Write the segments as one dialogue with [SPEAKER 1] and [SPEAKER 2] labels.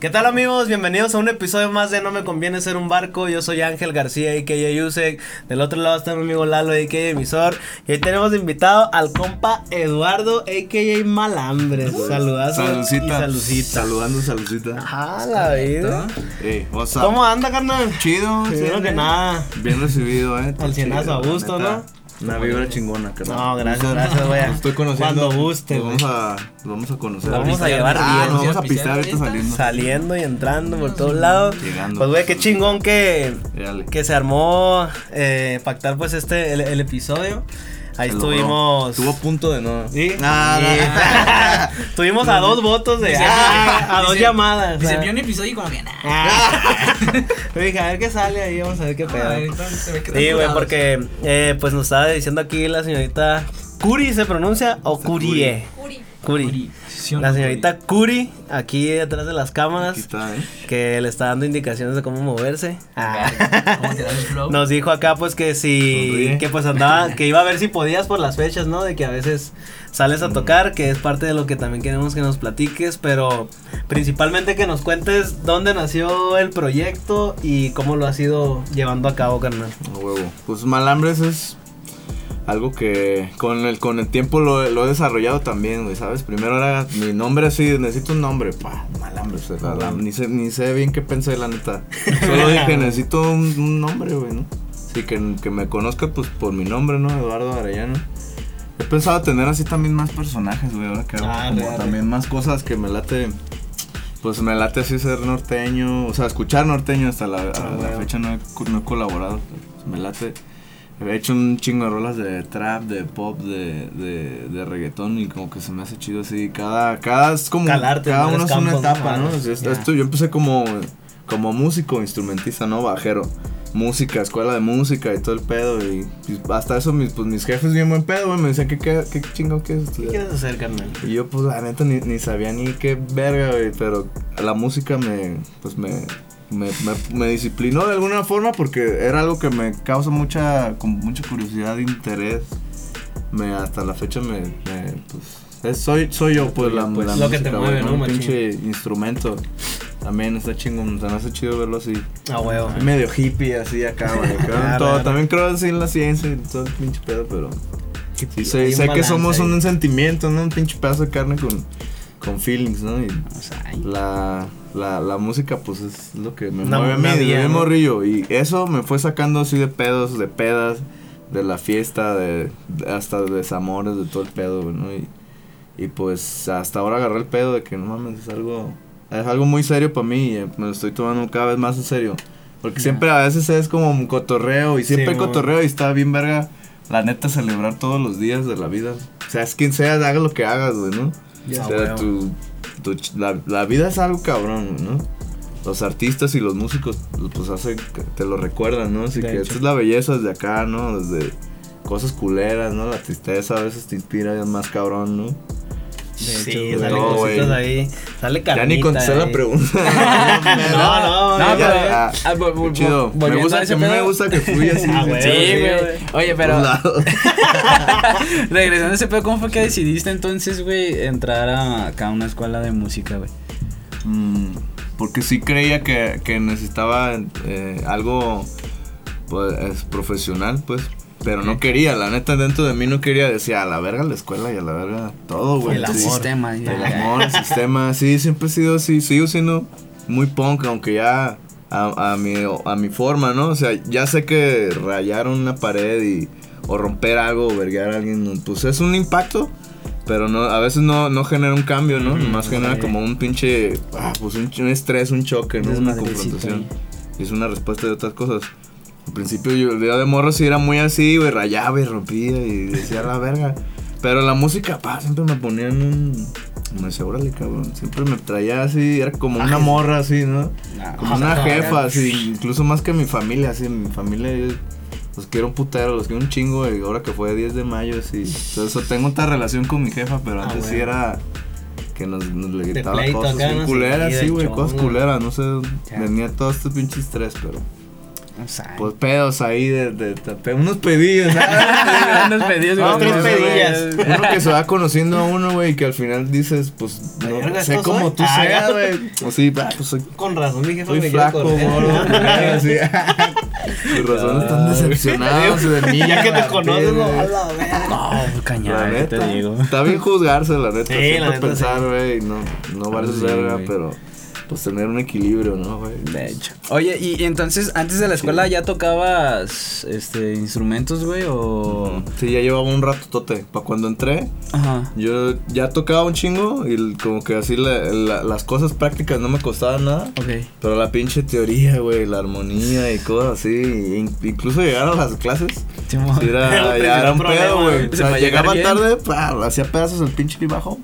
[SPEAKER 1] ¿Qué tal amigos? Bienvenidos a un episodio más de No me conviene ser un barco. Yo soy Ángel García, a.k.a. Yusek. Del otro lado está mi amigo Lalo, a.k.a. Emisor. Y hoy tenemos invitado al compa Eduardo, a.k.a. Malambres. Saludazo
[SPEAKER 2] Salucita.
[SPEAKER 1] y salucita.
[SPEAKER 2] Saludando, saludcita.
[SPEAKER 1] Ah, la vida.
[SPEAKER 2] Hey, what's up?
[SPEAKER 1] ¿Cómo anda, carnal?
[SPEAKER 2] Chido.
[SPEAKER 1] Primero
[SPEAKER 2] sí,
[SPEAKER 1] que nada.
[SPEAKER 2] Bien recibido, eh.
[SPEAKER 1] Al cienazo, a gusto. ¿no?
[SPEAKER 2] Una vibra chingona, carnal.
[SPEAKER 1] No, gracias, gracias, güey.
[SPEAKER 2] Estoy conociendo.
[SPEAKER 1] Cuando guste,
[SPEAKER 2] Nos
[SPEAKER 1] güey.
[SPEAKER 2] vamos a, nos vamos a conocer.
[SPEAKER 1] Vamos
[SPEAKER 2] ahorita.
[SPEAKER 1] a llevar
[SPEAKER 2] Ah,
[SPEAKER 1] bien.
[SPEAKER 2] nos vamos a pisar ahorita
[SPEAKER 3] ¿Ahorita?
[SPEAKER 2] saliendo.
[SPEAKER 1] Saliendo y entrando por todos lados.
[SPEAKER 2] Llegando.
[SPEAKER 1] Pues, güey, qué chingón que,
[SPEAKER 2] Dale.
[SPEAKER 1] que se armó eh, pactar pues este el, el episodio. Ahí
[SPEAKER 2] Se
[SPEAKER 1] estuvimos.
[SPEAKER 2] Estuvo a punto de no.
[SPEAKER 1] Sí.
[SPEAKER 2] Ah,
[SPEAKER 1] Sí. Estuvimos a dos votos de.
[SPEAKER 3] Dice-
[SPEAKER 1] ah, a dos
[SPEAKER 3] dice-
[SPEAKER 1] llamadas. Ah.
[SPEAKER 3] vio un episodio y como que nada.
[SPEAKER 1] Ah. Dije, a ver qué sale ahí, vamos a ver qué pedo. Sí, güey, porque eh, pues nos estaba diciendo aquí la señorita Curi, ¿se pronuncia? ¿O Curie? Curi. La señorita Curi, aquí detrás de las cámaras,
[SPEAKER 2] está, eh.
[SPEAKER 1] que le está dando indicaciones de cómo moverse.
[SPEAKER 3] ¿Cómo te da el flow?
[SPEAKER 1] Nos dijo acá pues que si que pues andaba que iba a ver si podías por las fechas, ¿no? De que a veces sales a tocar, que es parte de lo que también queremos que nos platiques, pero principalmente que nos cuentes dónde nació el proyecto y cómo lo has ido llevando a cabo, carnal.
[SPEAKER 2] A huevo. Pues Malambres es algo que con el, con el tiempo lo, lo he desarrollado también, güey, ¿sabes? Primero era mi nombre así, necesito un nombre, pa, Malambres, o sea, la- ni, sé, ni sé bien qué pensé, la neta. Solo dije, necesito un, un nombre, güey, ¿no? Sí, que, que me conozca, pues, por mi nombre, ¿no? Eduardo Arellano. He pensado tener así también más personajes, güey, ahora que hago
[SPEAKER 1] Ah,
[SPEAKER 2] como también más cosas que me late... Pues me late así ser norteño, o sea, escuchar norteño hasta la, a
[SPEAKER 1] Ah,
[SPEAKER 2] la fecha no he, no he colaborado, me late. He hecho un chingo de rolas de trap, de pop, de, de, de reggaetón y como que se me hace chido así. Cada, cada es como,
[SPEAKER 1] Calarte,
[SPEAKER 2] cada
[SPEAKER 1] ¿no?
[SPEAKER 2] uno es una etapa,
[SPEAKER 1] ¿no?
[SPEAKER 2] esto- yo empecé como, como músico, instrumentista, ¿no? Bajero. Música, escuela de música y todo el pedo. Y, y hasta eso mis, pues, mis jefes bien buen pedo, güey. Me decían, ¿qué, qué, qué chingo quieres
[SPEAKER 1] ¿Qué
[SPEAKER 2] estudiar?
[SPEAKER 1] quieres hacer, carnal?
[SPEAKER 2] Y yo, pues, la neta, ni, ni sabía ni qué verga, güey, pero la música me, pues, me, me, me, me disciplinó de alguna forma porque era algo que me causa mucha, como mucha curiosidad, interés. Me, hasta la fecha me, me, pues, es- soy, soy yo, pues, la,
[SPEAKER 1] Pues,
[SPEAKER 2] la
[SPEAKER 1] lo que te
[SPEAKER 2] música,
[SPEAKER 1] mueve, ¿no,
[SPEAKER 2] Un pinche instrumento. También está chingón, se me hace chido verlo así.
[SPEAKER 1] A huevo.
[SPEAKER 2] Medio hippie, así acá, güey.
[SPEAKER 1] Ah,
[SPEAKER 2] todo. También creo así en la ciencia y todo el pinche pedo, pero... Sí, sé, sé que somos
[SPEAKER 1] ahí.
[SPEAKER 2] un sentimiento, ¿no? Un pinche pedazo de carne con, con feelings, ¿no? Y
[SPEAKER 3] O sea, ay,
[SPEAKER 2] la, la, la música, pues es lo que me
[SPEAKER 1] Una-
[SPEAKER 2] mueve a mí
[SPEAKER 1] ¿no?
[SPEAKER 2] morrillo. Y eso me fue sacando así de pedos, de pedas, de la fiesta, de, de- hasta de desamores, de todo el pedo, ¿no? Y, y pues hasta ahora agarré el pedo de que no mames, es algo, es algo muy serio para mí y eh, me lo estoy tomando cada vez más en serio. Porque siempre a veces es como un cotorreo y siempre
[SPEAKER 1] Sí,
[SPEAKER 2] cotorreo y está bien verga. La neta, celebrar todos los días de la vida. O sea, es quien sea, haga lo que hagas, güey, ¿no?
[SPEAKER 1] Ya,
[SPEAKER 2] o sea, tu, tu la, la vida es algo cabrón, ¿no? Los artistas y los músicos, pues hacen, te lo recuerdan, ¿no? Así
[SPEAKER 1] De
[SPEAKER 2] que
[SPEAKER 1] hecho.
[SPEAKER 2] esta es la belleza desde acá, ¿no? Desde cosas culeras, ¿no? La tristeza a veces te inspira más cabrón, ¿no?
[SPEAKER 1] De
[SPEAKER 2] Sí,
[SPEAKER 1] hecho, sale
[SPEAKER 2] no,
[SPEAKER 1] cositas
[SPEAKER 2] güey.
[SPEAKER 1] ahí. Sale carnita
[SPEAKER 2] ya ni contesté la
[SPEAKER 1] ahí.
[SPEAKER 2] pregunta.
[SPEAKER 1] No, no,
[SPEAKER 3] No,
[SPEAKER 1] ya,
[SPEAKER 3] pero-
[SPEAKER 1] ya.
[SPEAKER 2] Ah,
[SPEAKER 3] ah,
[SPEAKER 2] chido. Me gusta,
[SPEAKER 3] a
[SPEAKER 2] a mí me gusta que fluya así.
[SPEAKER 1] Ah, güey.
[SPEAKER 3] Sí, güey. Oye, pero regresando a ese pedo, ¿cómo fue que decidiste entonces, güey, entrar a acá a una escuela de música, güey?
[SPEAKER 2] Mm, porque sí creía que, que necesitaba eh, algo pues, es profesional, pues. Pero no quería, la neta, dentro de mí no quería. Decía, a la verga la escuela y a la verga todo, güey.
[SPEAKER 1] El amor.
[SPEAKER 3] sistema. ya,
[SPEAKER 2] El amor, el sistema, sí, siempre he sido así. Sigo siendo muy punk, aunque ya a, a, mi, a mi forma, ¿no? O sea, ya sé que rayar una pared y, o romper algo o verguear a alguien, pues es un impacto. Pero no, a veces no, no genera un cambio, ¿no?
[SPEAKER 1] Ujú,
[SPEAKER 2] Nomás genera como un pinche, ah, pues un, un estrés, un choque, ¿no? Una
[SPEAKER 3] Desmadrecito
[SPEAKER 2] confrontación. Y es una respuesta de otras cosas. Al principio yo, yo de morro sí era muy así, güey, rayaba y rompía y decía la verga. Pero la música, pa, siempre me ponía en un... Me decía, órale, cabrón. Siempre me traía así, era como una morra así, ¿no?
[SPEAKER 3] Nah,
[SPEAKER 2] Como una jefa, así, incluso más que mi familia, así, mi familia, yo los quiero un putero, los quiero un chingo, y ahora que fue 10 de mayo, así. Entonces, tengo otra relación con mi jefa, pero
[SPEAKER 1] Ah,
[SPEAKER 2] antes sí
[SPEAKER 1] bueno.
[SPEAKER 2] era que nos, nos le gritaba cosas culeras,
[SPEAKER 1] Sí,
[SPEAKER 2] sí, güey, cosas culeras, no sé, venía todo este pinche estrés, pero... pues pedos ahí de, de, unos pedillos,
[SPEAKER 3] unos pedillos, no,
[SPEAKER 1] tres pedillas.
[SPEAKER 2] Uno que se va conociendo a uno, güey, y que al final dices, pues, no sé cómo tú ah, seas, güey. O sí, pues soy.
[SPEAKER 1] Con razón, mi jefe
[SPEAKER 2] soy me flaco, moro, así. Tus razones están decepcionados de mí.
[SPEAKER 1] Ya que te conoces, no,
[SPEAKER 3] No, cañada, te digo.
[SPEAKER 2] Está bien juzgarse, la neta. Sí, Siempre la pensar, güey, no, no vales verga, pero pues tener un equilibrio, ¿no, güey?
[SPEAKER 3] De hecho. Oye, y, entonces antes de la escuela ya tocabas este instrumentos, güey, o
[SPEAKER 2] Sí, ya llevaba un rato tote. Para cuando entré, Ajá. yo ya tocaba un chingo y como que así las cosas prácticas no me costaban nada.
[SPEAKER 3] Ok.
[SPEAKER 2] Pero la pinche teoría, güey, la armonía y cosas así, incluso llegar a las clases. Sí, era, ya era un pedo, güey. O sea, llegaba tarde, hacía pedazos el pinche bajo.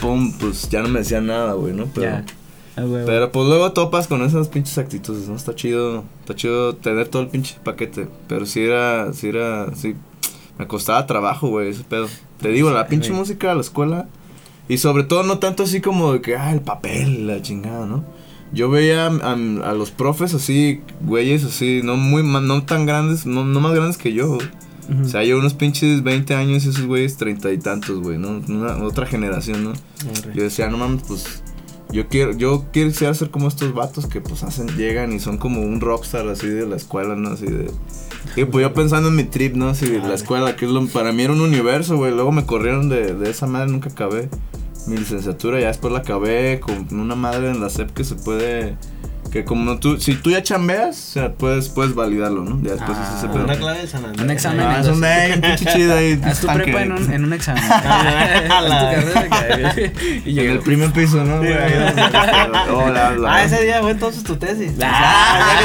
[SPEAKER 2] Pum, pues ya no me decía nada, güey, ¿no? Pero pero pues luego topas con esas pinches actitudes, ¿no? Está chido, está chido tener todo el pinche paquete. Pero si era, si era, sí, me costaba trabajo, güey, ese pedo. Te digo, la pinche música, la escuela. Y sobre todo no tanto así como de que, ah, el papel, la chingada, ¿no? Yo veía a, los profes así, güeyes así, no muy, no tan grandes, no, no más grandes que yo. O sea, yo unos pinches 20 años y esos güeyes treinta y tantos, güey, ¿no? Una, otra generación, ¿no? Yo decía, no mames, pues yo quiero, yo quiero ser como estos vatos que pues hacen, llegan y son como un rockstar así de la escuela, ¿no? Así de. Y pues yo pensando en mi trip, ¿no? Así de la escuela, que es lo, para mí era un universo, güey. Luego me corrieron de, de esa madre, nunca acabé mi licenciatura, ya después la acabé con una madre en la SEP que se puede que como tú, si tú ya chambeas, o sea, puedes, puedes validarlo, ¿no? Ya después
[SPEAKER 1] ah, ese Una clave de San
[SPEAKER 3] Un examen. Ah,
[SPEAKER 2] es un pinche chido ahí.
[SPEAKER 3] Haz tu prepa en un, en un examen.
[SPEAKER 2] y en el primer piso, ¿no?
[SPEAKER 1] ah, ese día fue entonces tu tesis.
[SPEAKER 2] Ah,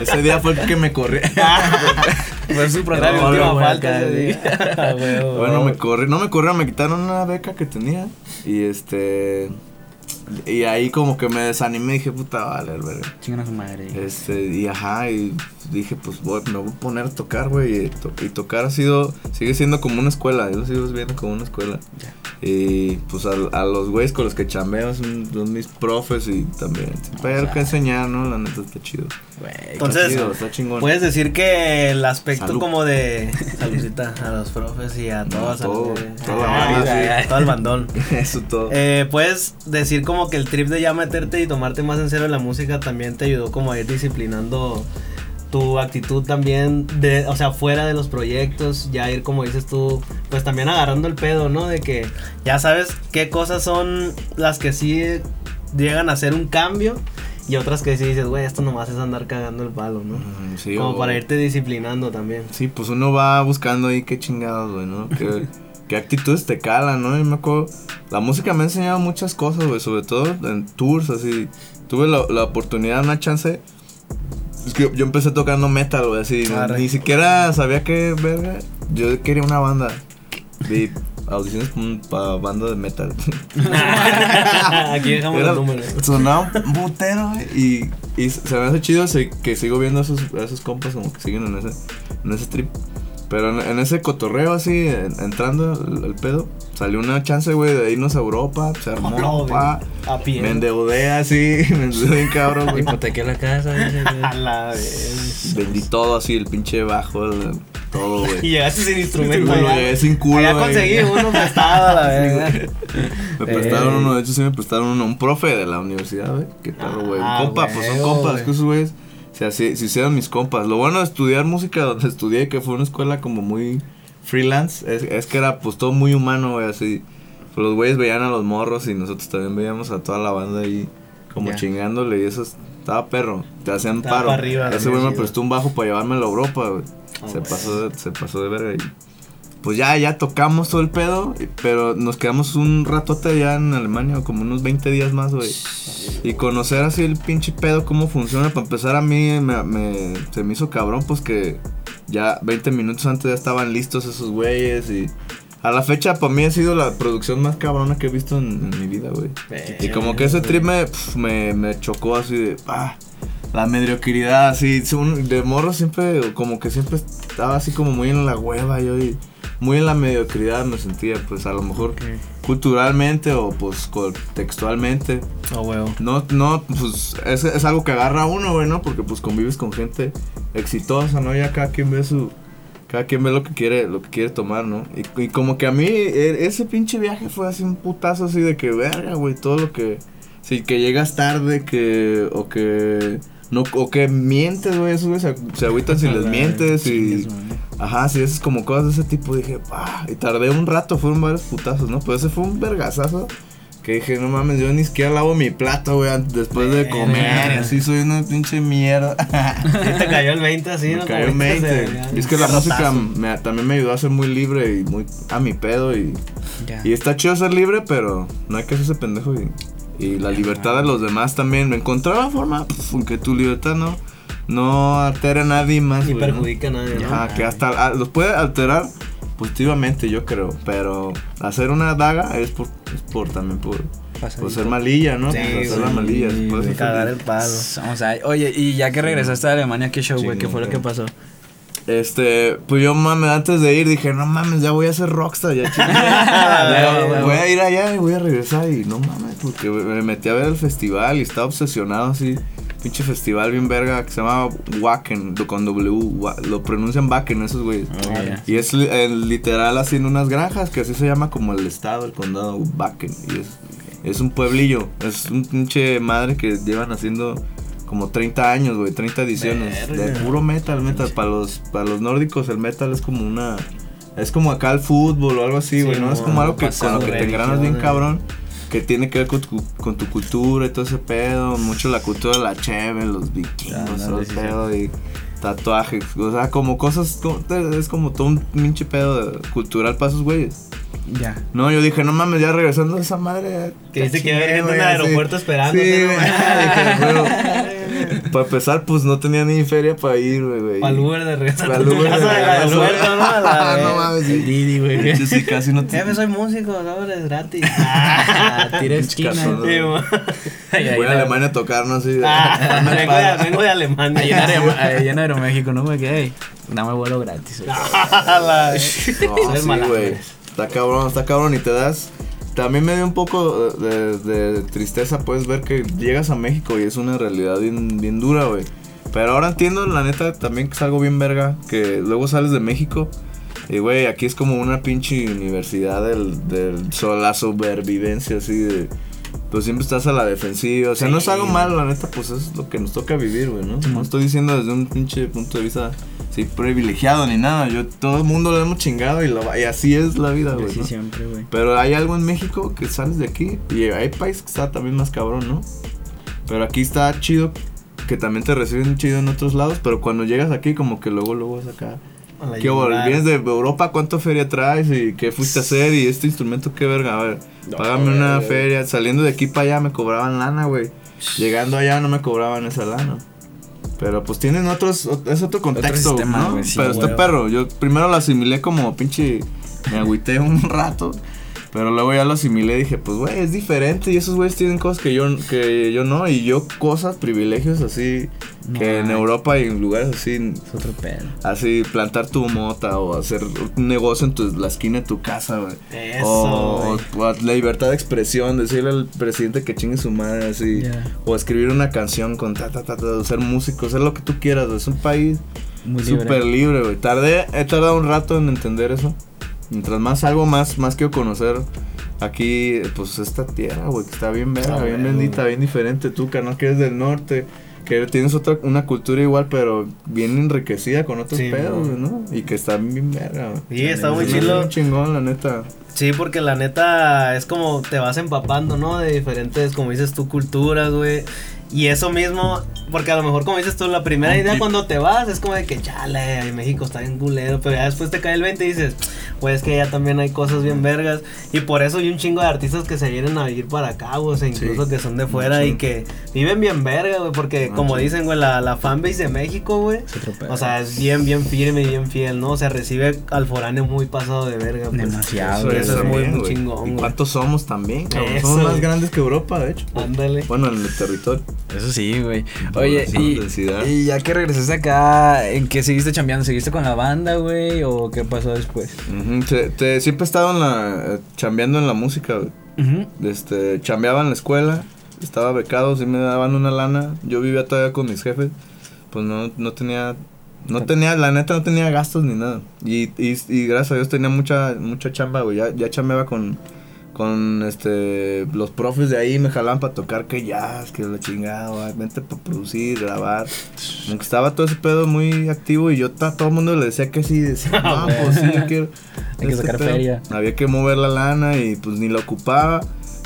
[SPEAKER 2] ese día fue el que me corrí.
[SPEAKER 1] Fue su última falta ese día.
[SPEAKER 2] Bueno, me corrí, no me corrieron, me quitaron una beca que tenía. Y este y ahí como que me desanimé y dije, puta, vale,
[SPEAKER 3] verga. Chingan a su madre.
[SPEAKER 2] Este, y ajá, y dije, pues voy, me voy a poner a tocar, güey. Y, y, tocar ha sido, sigue siendo como una escuela. Yo lo sigo viendo como una escuela. Y pues a, a los güeyes con los que chambeo son, mis profes y también. Pero que enseñar, ¿no? La neta está chido.
[SPEAKER 1] Entonces, está, chingón. puedes decir que el aspecto como de saludita a los profes y a todos. todo, todo, el bandón.
[SPEAKER 2] Eso todo.
[SPEAKER 1] Eh, puedes decir como que el trip de ya meterte y tomarte más en serio la música también te ayudó como a ir disciplinando tu actitud también de, o sea, fuera de los proyectos, ya ir como dices tú, pues también agarrando el pedo, ¿no? De que ya sabes qué cosas son las que sí llegan a hacer un cambio y otras que sí dices, güey, esto nomás es andar cagando el palo, ¿no? Sí, como para irte disciplinando también.
[SPEAKER 2] Sí, pues uno va buscando ahí qué chingados, güey, ¿no? ¿Qué, qué actitudes te calan, ¿no? Yo me acuerdo, la música me ha enseñado muchas cosas, güey, sobre todo en tours, así. Tuve la, la oportunidad, una chance es que yo empecé tocando metal, güey, así. Ni siquiera sabía qué verga. Yo quería una banda. Vi audiciones para banda de metal.
[SPEAKER 1] Aquí dejamos el número.
[SPEAKER 2] Sonaba un putero, güey. Y, y se me hace chido que sigo viendo a esos, esos compas como que siguen en ese, en ese trip. Pero en, ese cotorreo así, entrando el, pedo, salió una chance, güey, de irnos a Europa, se armó, pa, a pie. Me endeudé así, me endeudé bien cabrón, güey.
[SPEAKER 3] Hipotequé la casa,
[SPEAKER 1] A la vez.
[SPEAKER 2] Vendí todo así, el pinche bajo, todo, güey.
[SPEAKER 1] Y llegaste sin instrumento,
[SPEAKER 2] güey. sin culo,
[SPEAKER 1] Ya conseguí uno prestado, la vez,
[SPEAKER 2] Me prestaron uno, de hecho sí me prestaron uno, un profe de la universidad, güey. Qué perro, güey. Ah, compa, pues son compas, que esos güeyes sea, si, si sean mis compas. Lo bueno de estudiar música donde estudié, que fue una escuela como muy freelance, es, es que era pues todo muy humano, güey, así. Pues, los güeyes veían a los morros y nosotros también veíamos a toda la banda ahí como chingándole y eso estaba perro. Te hacían paro. Ese güey me prestó un bajo para llevármelo a Europa, güey. Se, pasó de, se pasó de verga y pues ya, ya tocamos todo el pedo, pero nos quedamos un ratote allá en Alemania, como unos 20 días más, güey. Y conocer así el pinche pedo, cómo funciona. Para empezar, a mí me, se me hizo cabrón, pues que ya 20 minutos antes ya estaban listos esos güeyes y... A la fecha, para mí ha sido la producción más cabrona que he visto en, mi vida, güey. Y como que ese trip me, me, chocó así de... Ah, la mediocridad, así. De morro siempre, como que siempre estaba así como muy en la hueva yo y muy en la mediocridad me sentía, pues a lo mejor culturalmente o pues textualmente.
[SPEAKER 1] Oh, huevo.
[SPEAKER 2] No, no, pues es, es algo que agarra a uno, güey, ¿no? Porque pues convives con gente exitosa, ¿no? Ya cada quien ve su cada quien ve lo que quiere, lo que quiere tomar, ¿no? Y, y, como que a mí e, ese pinche viaje fue así un putazo así de que verga, güey, todo lo que sí que llegas tarde, que o que no o que mientes, güey, eso güey se, se agüitan si les mientes y ajá, sí, es como cosas de ese tipo, dije, pa, y tardé un rato, fueron varios putazos, ¿no? Pero ese fue un vergazazo que dije, no mames, yo ni siquiera lavo mi plato, güey, después de comer. Así soy una pinche mierda.
[SPEAKER 1] ¿Y te cayó el 20 así,
[SPEAKER 2] ¿no? cayó el 20. Y es que la música me, también me ayudó a ser muy libre y muy a mi pedo. Y, y está chido ser libre, pero no hay que hacerse pendejo. Y, y la libertad de los demás también. Encontrar la forma, aunque tu libertad no, no altere a nadie más.
[SPEAKER 1] Ni perjudica a nadie,
[SPEAKER 2] Ajá, que hasta ah, los puede alterar positivamente, yo creo. Pero hacer una daga es por, es por también por, por ser malilla, ¿no? Sí, hacer la malilla. Sí,
[SPEAKER 1] cagar el palo.
[SPEAKER 3] Vamos a, oye, y ya que regresaste a Alemania, ¿qué show, güey? ¿Qué fue lo que pasó?
[SPEAKER 2] Este, pues yo mames, antes de ir dije, no mames, ya voy a ser rockstar, ya voy a ir allá y voy a regresar y no mames, porque me metí a ver el festival y estaba obsesionado así pinche festival bien verga que se llama Wacken, con W, lo pronuncian Wacken esos güeyes. Oh, y es literal así en unas granjas, que así se llama como el estado, el condado Wacken. Y es, es un pueblillo, es un pinche madre que llevan haciendo como 30 años, güey, 30 ediciones. De puro metal, metal. Para los, para los nórdicos el metal es como una... Es como acá el fútbol o algo así, güey, ¿no? Es como algo que con lo que te engranas bien cabrón que tiene que ver con tu, con tu cultura y todo ese pedo. Mucho la cultura de la cheve, los vikingos, todo ese pedo y tatuajes. O sea, como cosas. es como todo un pinche pedo cultural para esos güeyes. Ya. No, yo dije, no mames, ya regresando a esa madre.
[SPEAKER 1] Que dice que gente en el aeropuerto esperando. Sí,
[SPEAKER 2] para empezar, pues no tenía ni feria para ir, güey.
[SPEAKER 1] Para el Uber de regresar. Para el Uber de regresar. ¿no? no mames. El Didi, güey. Yo sí, casi no te. soy músico, ahora es gratis. Ah,
[SPEAKER 2] tiré esquina. Voy a Alemania a tocar, no sé.
[SPEAKER 1] vengo, de, Alemania.
[SPEAKER 3] Allá en Aeroméxico, no me quedé. Dame vuelo gratis.
[SPEAKER 2] no, sí, güey. Está cabrón, está cabrón y te das también me dio un poco de, tristeza, puedes ver que llegas a México y es una realidad bien, bien dura, güey. Pero ahora entiendo, la neta, también que es algo bien verga, que luego sales de México y, güey, aquí es como una pinche universidad del, del la supervivencia, así de... Pues siempre estás a la defensiva, o sea, no es algo malo, la neta, pues es lo que nos toca vivir, güey, ¿no? No estoy diciendo desde un pinche punto de vista sí, privilegiado ni nada. Yo, todo el mundo lo hemos chingado y, lo, y así es la vida, güey. Sí, siempre, güey. Pero hay algo en México que sales de aquí y hay países que está también más cabrón, ¿no? Pero aquí está chido que también te reciben chido en otros lados, pero cuando llegas aquí como que luego, luego vas acá. ¿Qué vienes de Europa? ¿Cuánto feria traes? ¿Y qué fuiste a hacer? ¿Y este instrumento qué verga? A ver, págame una feria. Saliendo de aquí para allá me cobraban lana, güey. Llegando allá no me cobraban esa lana. Pero pues tienen otros, es otro contexto, ¿no? Pero este perro, yo primero lo asimilé como pinche, me agüité un rato. Pero luego ya lo asimilé y dije, pues güey, es diferente y esos güeyes tienen cosas que yo, que yo no. Y yo cosas, privilegios así, que en Europa y en lugares así.
[SPEAKER 3] Es otro pedo.
[SPEAKER 2] Así, plantar tu mota o hacer un negocio en tu, la esquina de tu casa, güey. Eso. O, la libertad de expresión, decirle al presidente que chingue su madre, así. O escribir una canción con ta, ta, ta, ta, ser músico, hacer lo que tú quieras, Es un país súper libre, güey. Tardé, he tardado un rato en entender eso. Mientras más algo más, más quiero conocer aquí, pues esta tierra, güey, que está bien verga, bien bendita, bien diferente. Tú, carnal, que eres del norte, que tienes otra, una cultura igual, pero bien enriquecida con otros pedos, ¿no? Y que está bien verga,
[SPEAKER 1] güey. Sí, está muy chido.
[SPEAKER 2] chingón, la neta.
[SPEAKER 1] Sí, porque la neta es como te vas empapando, ¿no? De diferentes, como dices tú, culturas, güey. Y eso mismo, porque a lo mejor como dices tú, la primera idea cuando te vas es como de que chale, México está bien culero, pero ya después te cae el 20 y dices, pues que ya también hay cosas bien vergas. Y por eso hay un chingo de artistas que se vienen a vivir para acá, o sea, incluso que son de fuera y que viven bien verga, güey, porque como dicen, güey, la, la fanbase de México, güey, o sea, es bien, bien firme y bien fiel, ¿no? O sea, recibe al foráneo muy pasado de verga.
[SPEAKER 3] Pues. Demasiado.
[SPEAKER 1] Eso, es muy, muy chingón.
[SPEAKER 2] ¿Y cuántos somos también? Somos más grandes que Europa, de hecho.
[SPEAKER 1] Ándale.
[SPEAKER 2] Bueno, en el territorio.
[SPEAKER 3] Eso sí, güey. Oye, y, ya que regresaste acá, ¿en qué seguiste chambeando? ¿Seguiste con la banda, güey? ¿O qué pasó después?
[SPEAKER 2] te, siempre he estado en la, chambeando en la música, güey. Este, chambeaba en la escuela, estaba becado, sí me daban una lana. Yo vivía todavía con mis jefes, pues no, no tenía no tenía, la neta no tenía gastos ni nada. Y, y, y gracias a Dios tenía mucha, mucha chamba, güey. Ya, ya chambeaba con, con este los profes de ahí me jalaban para tocar que jazz, que la chingada, vente para producir, grabar. Aunque estaba todo ese pedo muy activo y yo a todo el mundo le decía que sí, decía, no, pues sí, yo quiero.
[SPEAKER 3] Hay que sacar feria.
[SPEAKER 2] Había que mover la lana y pues ni la ocupaba.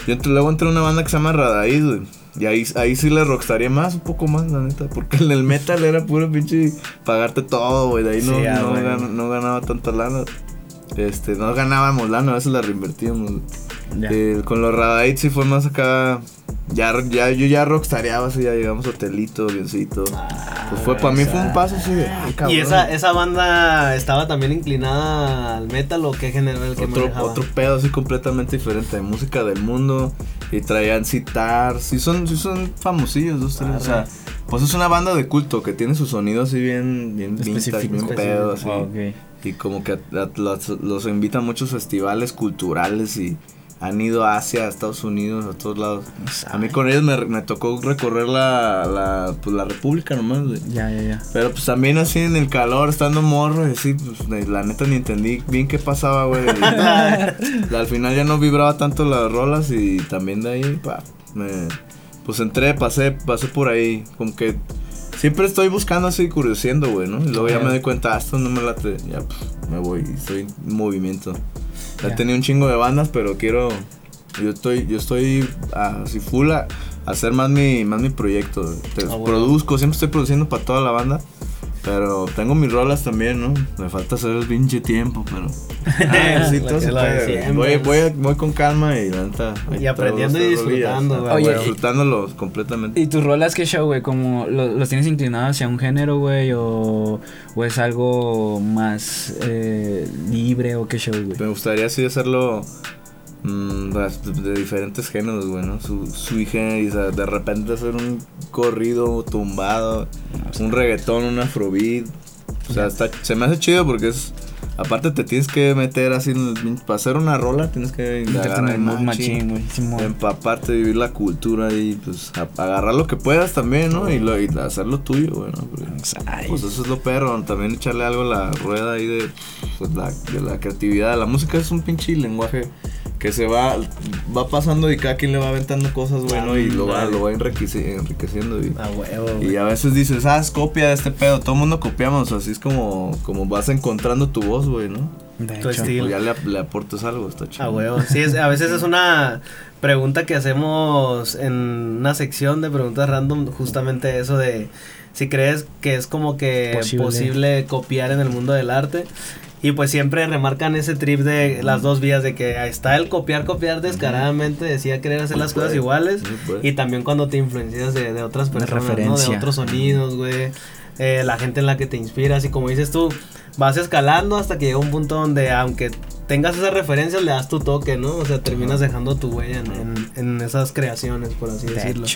[SPEAKER 2] Yo luego entré a una banda que se llama Radaíz, güey. Y ahí, ahí sí le rockstaría más, un poco más, la neta. Porque en el metal era puro pinche pagarte todo, güey. De ahí no, no, no, ganaba tanta lana. Este, no ganábamos lana, a veces la reinvertíamos. Eh, con los Radaids sí fue más acá. Ya, ya, yo ya rockstareaba, así ya llegamos a hotelito, biencito. Ah, pues fue, para mí fue un paso así de.
[SPEAKER 1] ¿Y esa, esa banda estaba también inclinada al metal o qué género el que
[SPEAKER 2] otro, Otro pedo así completamente diferente, de música del mundo. Y traían citar. Sí son, sí son famosillos dos, tres. o sea, pues es una banda de culto que tiene su sonido así bien, bien vintage, bien pedo, así. Y como que los, los invitan a muchos festivales culturales y han ido a Asia, a Estados Unidos, a todos lados. A mí con ellos me, me tocó recorrer la, la, pues, la República nomás, güey.
[SPEAKER 3] Ya, ya, ya.
[SPEAKER 2] Pero pues también así en el calor, estando morro, y así, pues la neta ni entendí bien qué pasaba, güey. al final ya no vibraba tanto las rolas y también de ahí, pa, me, pues entré, pasé, pasé por ahí, como que siempre estoy buscando así, curioseando, güey, ¿no? Y luego ya me doy cuenta, ah, esto no me late, ya, pues, me voy, estoy en movimiento. He tenido un chingo de bandas, pero quiero. Yo estoy, yo estoy así full a, hacer más mi, más mi proyecto. Ah, produzco, siempre estoy produciendo para toda la banda. Pero tengo mis rolas también, ¿no? Me falta hacer el pinche tiempo, pero. Ah, sí, todo se Voy, voy, voy, con calma y
[SPEAKER 1] Y aprendiendo y disfrutando,
[SPEAKER 2] güey. Disfrutándolos completamente.
[SPEAKER 3] ¿Y tus rolas qué show, güey? ¿Como los tienes inclinados hacia un género, güey? O, ¿O es algo más eh, libre o qué show, güey?
[SPEAKER 2] Me gustaría así hacerlo de diferentes géneros, güey, ¿no? Su, su hija, y, de repente hacer un corrido tumbado, un reggaetón, un afrobeat. O sea, está, se me hace chido porque es. Aparte te tienes que meter así para hacer una rola tienes que indagar en machín, empaparte, vivir la cultura y pues agarrar lo que puedas también, ¿no? Y, lo, y hacerlo tuyo, güey, Pues eso es lo perro, también echarle algo a la rueda ahí de, pues, la, de la creatividad. La música es un pinche lenguaje que se va va pasando y cada quien le va aventando cosas, bueno, y lo va, lo va enriqueciendo. Y,
[SPEAKER 1] a huevo,
[SPEAKER 2] y a veces dices, ah, es copia de este pedo. Todo el mundo copiamos, así es como, como vas encontrando tu voz, güey, ¿no?
[SPEAKER 1] tu estilo.
[SPEAKER 2] ya le, le, aportas algo, está chido.
[SPEAKER 1] A huevo. Sí, a veces es una pregunta que hacemos en una sección de preguntas random, justamente eso de si crees que es como que posible copiar en el mundo del arte. Y pues siempre remarcan ese trip de las dos vías, de que está el copiar, copiar descaradamente, decía querer hacer las cosas iguales. y también cuando te influencias de, de otras personas, ¿no? De otros sonidos, güey. Eh, la gente en la que te inspiras y como dices tú, vas escalando hasta que llega un punto donde aunque tengas esas referencias, le das tu toque, ¿no? O sea, terminas dejando tu huella en, en, esas creaciones, por así decirlo.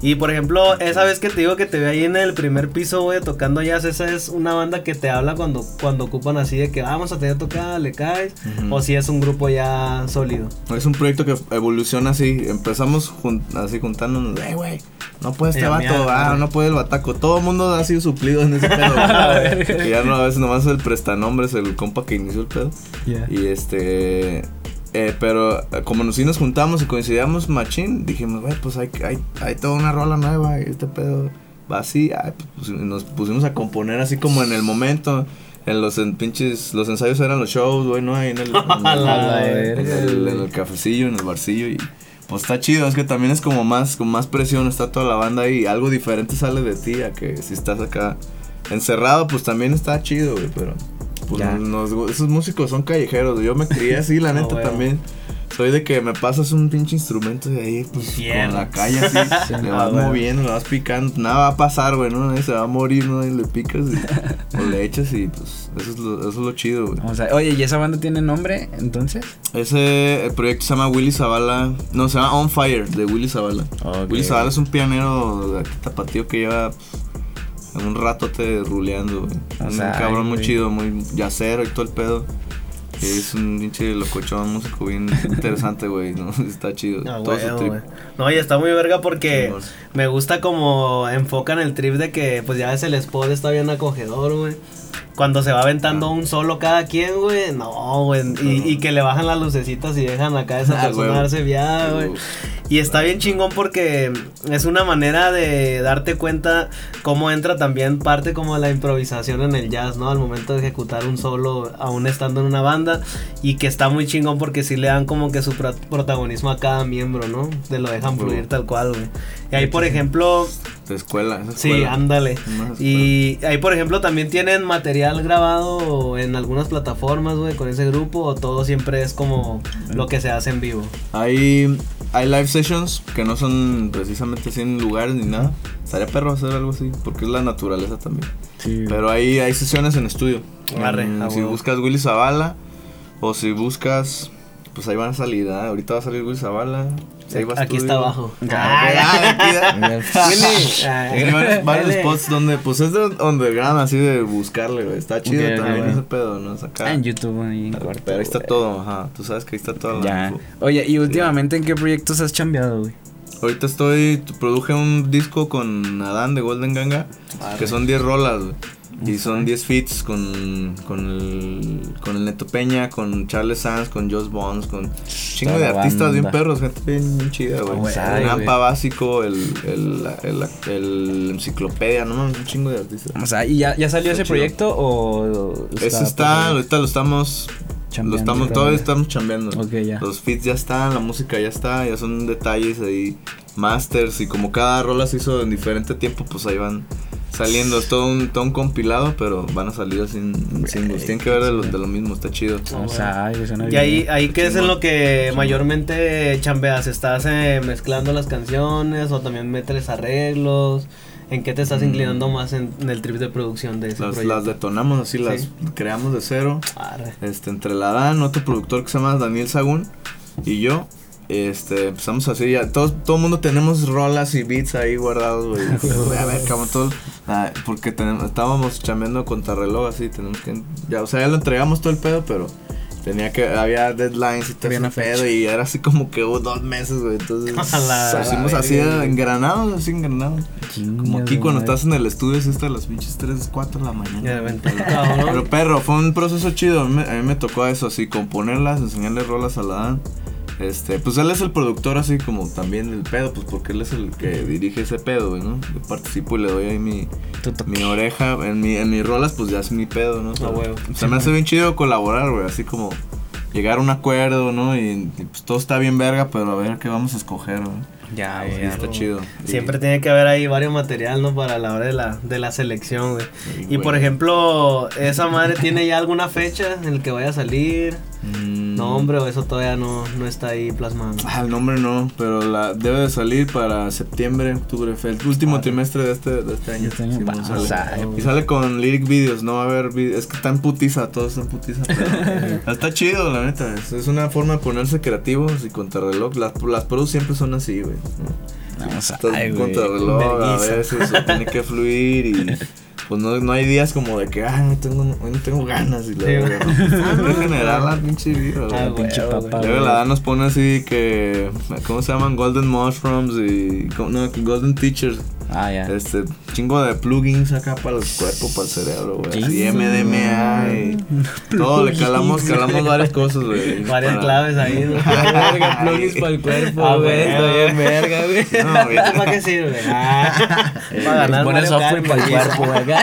[SPEAKER 1] Y por ejemplo, esa vez que te digo que te ve ahí en el primer piso, güey, tocando jazz, esa es una banda que te habla cuando, cuando ocupan así de que vamos a tener tocada, le caes, o si es un grupo ya sólido.
[SPEAKER 2] Es un proyecto que evoluciona así, empezamos así juntándonos, eh, güey, no puede este vato, ah, no puede el bataco, todo el mundo ha sido suplido en ese pedo. y ya no, a veces nomás el prestanombres, el compa que inició el pedo. Y este. Eh, pero eh, como nos, sí nos juntamos y coincidíamos machín, dijimos, güey, pues hay, hay, hay toda una rola nueva y este pedo va así. pues, nos pusimos a componer así como en el momento. En los pinches, los ensayos eran los shows, güey, ¿no? Ahí en el, en el, cafecillo, en el barcillo y pues está chido, es que también es como más, con más presión, está toda la banda ahí, algo diferente sale de ti a que si estás acá encerrado, pues también está chido, güey, pero pues esos músicos son callejeros. Yo me crié así, la neta también. soy de que me pasas un pinche instrumento y ahí, pues, con la calle así, le vas moviendo, le vas picando, nada va a pasar, güey, ¿no? Nadie se va a morir, ¿no? Y le picas y, o le echas y, pues, eso es lo, eso es lo chido, güey.
[SPEAKER 3] O sea, oye, ¿y esa banda tiene nombre, entonces?
[SPEAKER 2] Ese el proyecto se llama Willy Zavala, no, se llama On Fire, de Willy Zavala. Willy Zavala es un pianero de tapatío que lleva... Un rato te ruleando, güey. un cabrón muy chido, muy yacero y todo el pedo. Es un pinche locochón músico bien interesante, güey, ¿no? Está chido.
[SPEAKER 1] Ah, todo su trip. No, y está muy verga porque me gusta como enfocan el trip de que, pues ya ves, el spot está bien acogedor, güey. Cuando se va aventando ah. un solo cada quien, güey. No, güey. Y, que le bajan las lucecitas y dejan acá esa ah, persona darse viada, güey. Y está bien chingón porque es una manera de darte cuenta cómo entra también parte como la improvisación en el jazz, ¿no? Al momento de ejecutar un solo, aún estando en una banda. Y que está muy chingón porque sí le dan como que su protagonismo a cada miembro, ¿no? De lo dejan fluir tal cual, güey. Y ahí, por ejemplo...
[SPEAKER 2] De escuela,
[SPEAKER 1] Sí, ándale. Y ahí, por ejemplo, también tienen material grabado en algunas plataformas, güey, con ese grupo. O todo siempre es como lo que se hace en vivo.
[SPEAKER 2] Hay, hay live sessions que no son precisamente en lugares ni nada. Estaría perro hacer algo así, porque es la naturaleza también. Sí. Pero ahí hay sesiones en estudio. Si buscas Willy Zavala o si buscas pues ahí van a salir, ¿eh? ahorita va a salir Willy Zavala.
[SPEAKER 1] Aquí está abajo.
[SPEAKER 2] Hay varios spots donde, pues es de underground, así de buscarle, güey. Está chido también ese pedo, ¿no? Es acá.
[SPEAKER 3] Ah, en YouTube, ahí
[SPEAKER 2] Pero ahí está todo, ajá. Tú sabes que ahí está todo. Ya.
[SPEAKER 3] Oye, ¿y últimamente en qué proyectos has chambeado, güey?
[SPEAKER 2] Ahorita estoy, produje un disco con Adán de Golden Ganga, que son 10 rolas, güey. Y son 10 feats con, con, el, con el Neto Peña, con Charles Sanz, con Joss Bones, con chingo de artistas bien perros, gente bien chida, güey. El Ampa básico, el, el, el, el, enciclopedia, no un chingo de artistas.
[SPEAKER 3] O sea, ¿y ya, ya salió ese proyecto o
[SPEAKER 2] Ese está, ahorita lo estamos lo estamos, todavía estamos chambeando. Los feats ya están, la música ya está, ya son detalles ahí, masters y como cada rola se hizo en diferente tiempo, pues ahí van saliendo. Es todo un, todo un compilado, pero van a salir así en singles. Tienen que ver de lo, de lo mismo, está chido.
[SPEAKER 1] O sea, y ahí, ahí ¿qué es en lo que mayormente chambeas? ¿Estás eh, mezclando las canciones o también metes arreglos? ¿En qué te estás inclinando mm. más en, el trip de producción de ese
[SPEAKER 2] las, Las detonamos así, las creamos de cero. Este, entre la Dan, otro productor que se llama Daniel Sagún y yo, este, empezamos así, ya, todo, todo el mundo tenemos rolas y beats ahí guardados, güey. a ver, como todo, ah, porque tenemos, estábamos chambeando reloj así, tenemos que, ya, o sea, ya lo entregamos todo el pedo, pero tenía que, había deadlines y todo ese pedo, y era así como que hubo dos meses, güey, entonces, hicimos así engranados, así engranados. Como aquí cuando estás en el estudio, es hasta las pinches 3, 4 de la mañana. pero perro, fue un proceso chido, a mí, a mí me tocó eso, así, componerlas, enseñarle rolas a la Dan este, pues él es el productor así como también el pedo, pues porque él es el que dirige ese pedo, ¿no? Yo participo y le doy ahí mi, mi oreja, en, mi, en mis rolas pues ya es mi pedo, ¿no? Ah, se me hace bien chido colaborar, güey, así como llegar a un acuerdo, ¿no? Y, pues todo está bien verga, pero a ver qué vamos a escoger, ¿no?
[SPEAKER 1] Ya, güey. está chido. Siempre tiene que haber ahí varios material, ¿no? Para la hora de la, de la selección, güey. y por ejemplo, ¿esa madre tiene ya alguna fecha en el que vaya a salir? Mm. Nombre o eso todavía no, no está ahí plasmado.
[SPEAKER 2] Ah, el nombre no, pero la debe de salir para septiembre, octubre, el último trimestre de este, de este año. Este año y sale con lyric videos, no va a haber es que está en putiza, todo está en putiza. está chido, la neta. Es, una forma de ponerse creativos y contrarreloj. Las, las pros siempre son así, güey. Vamos a contrarreloj, a veces tiene que fluir y pues no, no hay días como de que, ay, no tengo, no tengo ganas. Y luego, en general, la pinche vida. Ah, pinche papá. Luego la Dan nos pone así que, ¿cómo se llaman? Golden Mushrooms y, no, Golden Teachers. Ah, ya. Este, chingo de plugins acá para el cuerpo, para el cerebro, güey. Así MDMA y todo, le calamos, calamos varias cosas, güey.
[SPEAKER 1] Varias claves ahí, ¿no? plugins para el cuerpo, ah, güey. Está bien verga, güey. No, ¿Para qué sirve? Ah, para ganar. Poner software para el cuerpo, güey.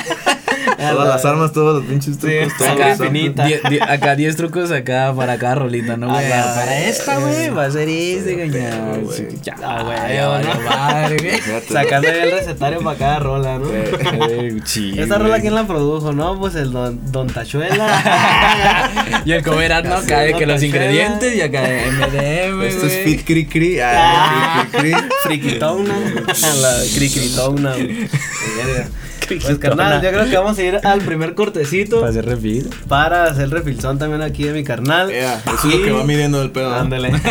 [SPEAKER 2] Todas las armas, todos los pinches trucos. Sí, acá,
[SPEAKER 3] infinita. acá 10 trucos acá para cada rolita, ¿no, güey?
[SPEAKER 1] para esta, güey, va a ser este, güey. Ya, güey, madre, güey. Sacando el recetario para cada rola, ¿no? Esta rola, ¿quién la produjo, no? Pues el Don, don Tachuela.
[SPEAKER 3] y el comer ¿no? Acá de que los ingredientes y acá MDM,
[SPEAKER 2] Esto es Fit Cri Cri. Ah,
[SPEAKER 1] Cri Cri. Friquitona. La Cricritona, güey. Pues carnal, yo creo que vamos a ir al primer cortecito.
[SPEAKER 3] Para hacer refil.
[SPEAKER 1] Para hacer refilzón también aquí de mi carnal.
[SPEAKER 2] Yeah, eso es lo que va midiendo el pedo. Ándale.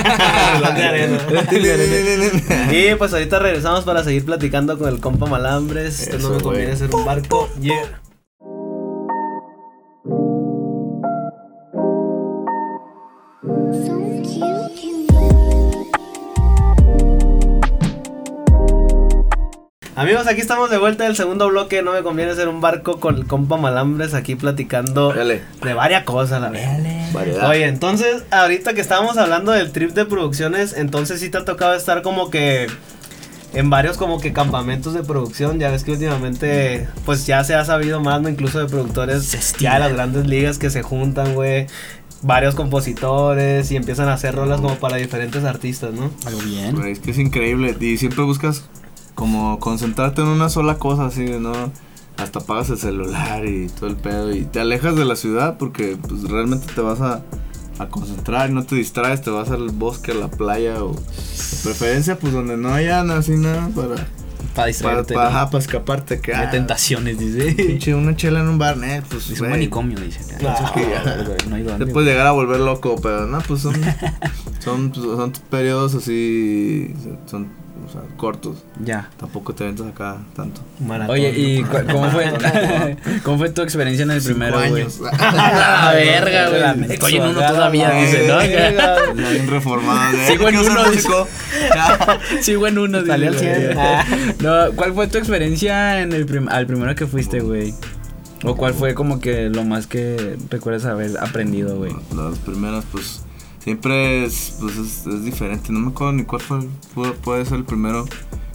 [SPEAKER 1] y pues ahorita regresamos para seguir platicando con el compa Malambres. Esto no me conviene ser un barco. Yeah. Amigos, aquí estamos de vuelta del segundo bloque. No me conviene ser un barco con el compa Malambres aquí platicando de varias cosas, la verdad. Oye, entonces, ahorita que estábamos hablando del trip de producciones, entonces sí te ha tocado estar como que en varios como que campamentos de producción. Ya ves que últimamente, pues ya se ha sabido más, ¿no? Incluso de productores ya de las grandes ligas que se juntan, güey varios compositores y empiezan a hacer rolas como para diferentes artistas, ¿no?
[SPEAKER 3] Algo bien.
[SPEAKER 2] es que es increíble y siempre buscas como concentrarte en una sola cosa, así, ¿no? Hasta apagas el celular y todo el pedo y te alejas de la ciudad porque pues realmente te vas a, a concentrar y no te distraes, te vas al bosque, a la playa o de preferencia pues donde no haya así nada para...
[SPEAKER 3] Para distraerte.
[SPEAKER 2] Para, para, escaparte. Que,
[SPEAKER 3] Hay tentaciones, dice.
[SPEAKER 2] Pinche, una chela en un bar, eh, pues.
[SPEAKER 3] Es un manicomio, dice.
[SPEAKER 2] no hay dónde. Te puedes llegar a volver loco, pero no, pues son. son, pues, son periodos así. Son o sea, cortos.
[SPEAKER 3] Ya.
[SPEAKER 2] Tampoco te ventas acá tanto.
[SPEAKER 3] Oye, ¿y cómo fue cómo fue tu experiencia en el primero, güey?
[SPEAKER 2] años.
[SPEAKER 3] La verga, güey. Estoy en uno todavía, dice, ¿no?
[SPEAKER 2] Bien reformado.
[SPEAKER 3] Sigo en uno. Sigo en uno. Salió al 100. No, ¿cuál fue tu experiencia en el al primero que fuiste, güey? ¿O cuál fue como que lo más que recuerdas haber aprendido, güey?
[SPEAKER 2] Las primeras, pues siempre es, pues es, diferente. No me acuerdo ni cuál fue, puede, ser el primero.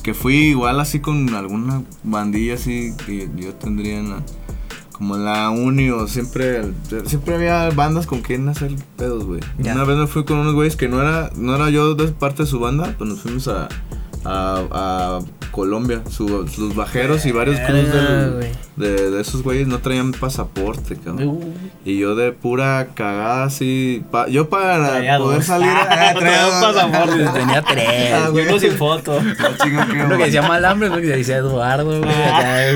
[SPEAKER 2] Que fui igual así con alguna bandilla así que yo tendría en la, como en la uni o siempre, siempre había bandas con quien hacer pedos, güey. Una vez me fui con unos güeyes que no era, no era yo de parte de su banda, pues nos fuimos a, a, a Colombia. Su, sus bajeros y varios crews de, de, esos güeyes no traían pasaporte, cabrón. Uh. Y yo de pura cagada así. yo para poder salir.
[SPEAKER 3] Ah, traía un pasaporte. Tenía tres. Ah,
[SPEAKER 1] uno sin foto.
[SPEAKER 3] Uno que decía Malambre, uno que decía Eduardo, güey. Ah.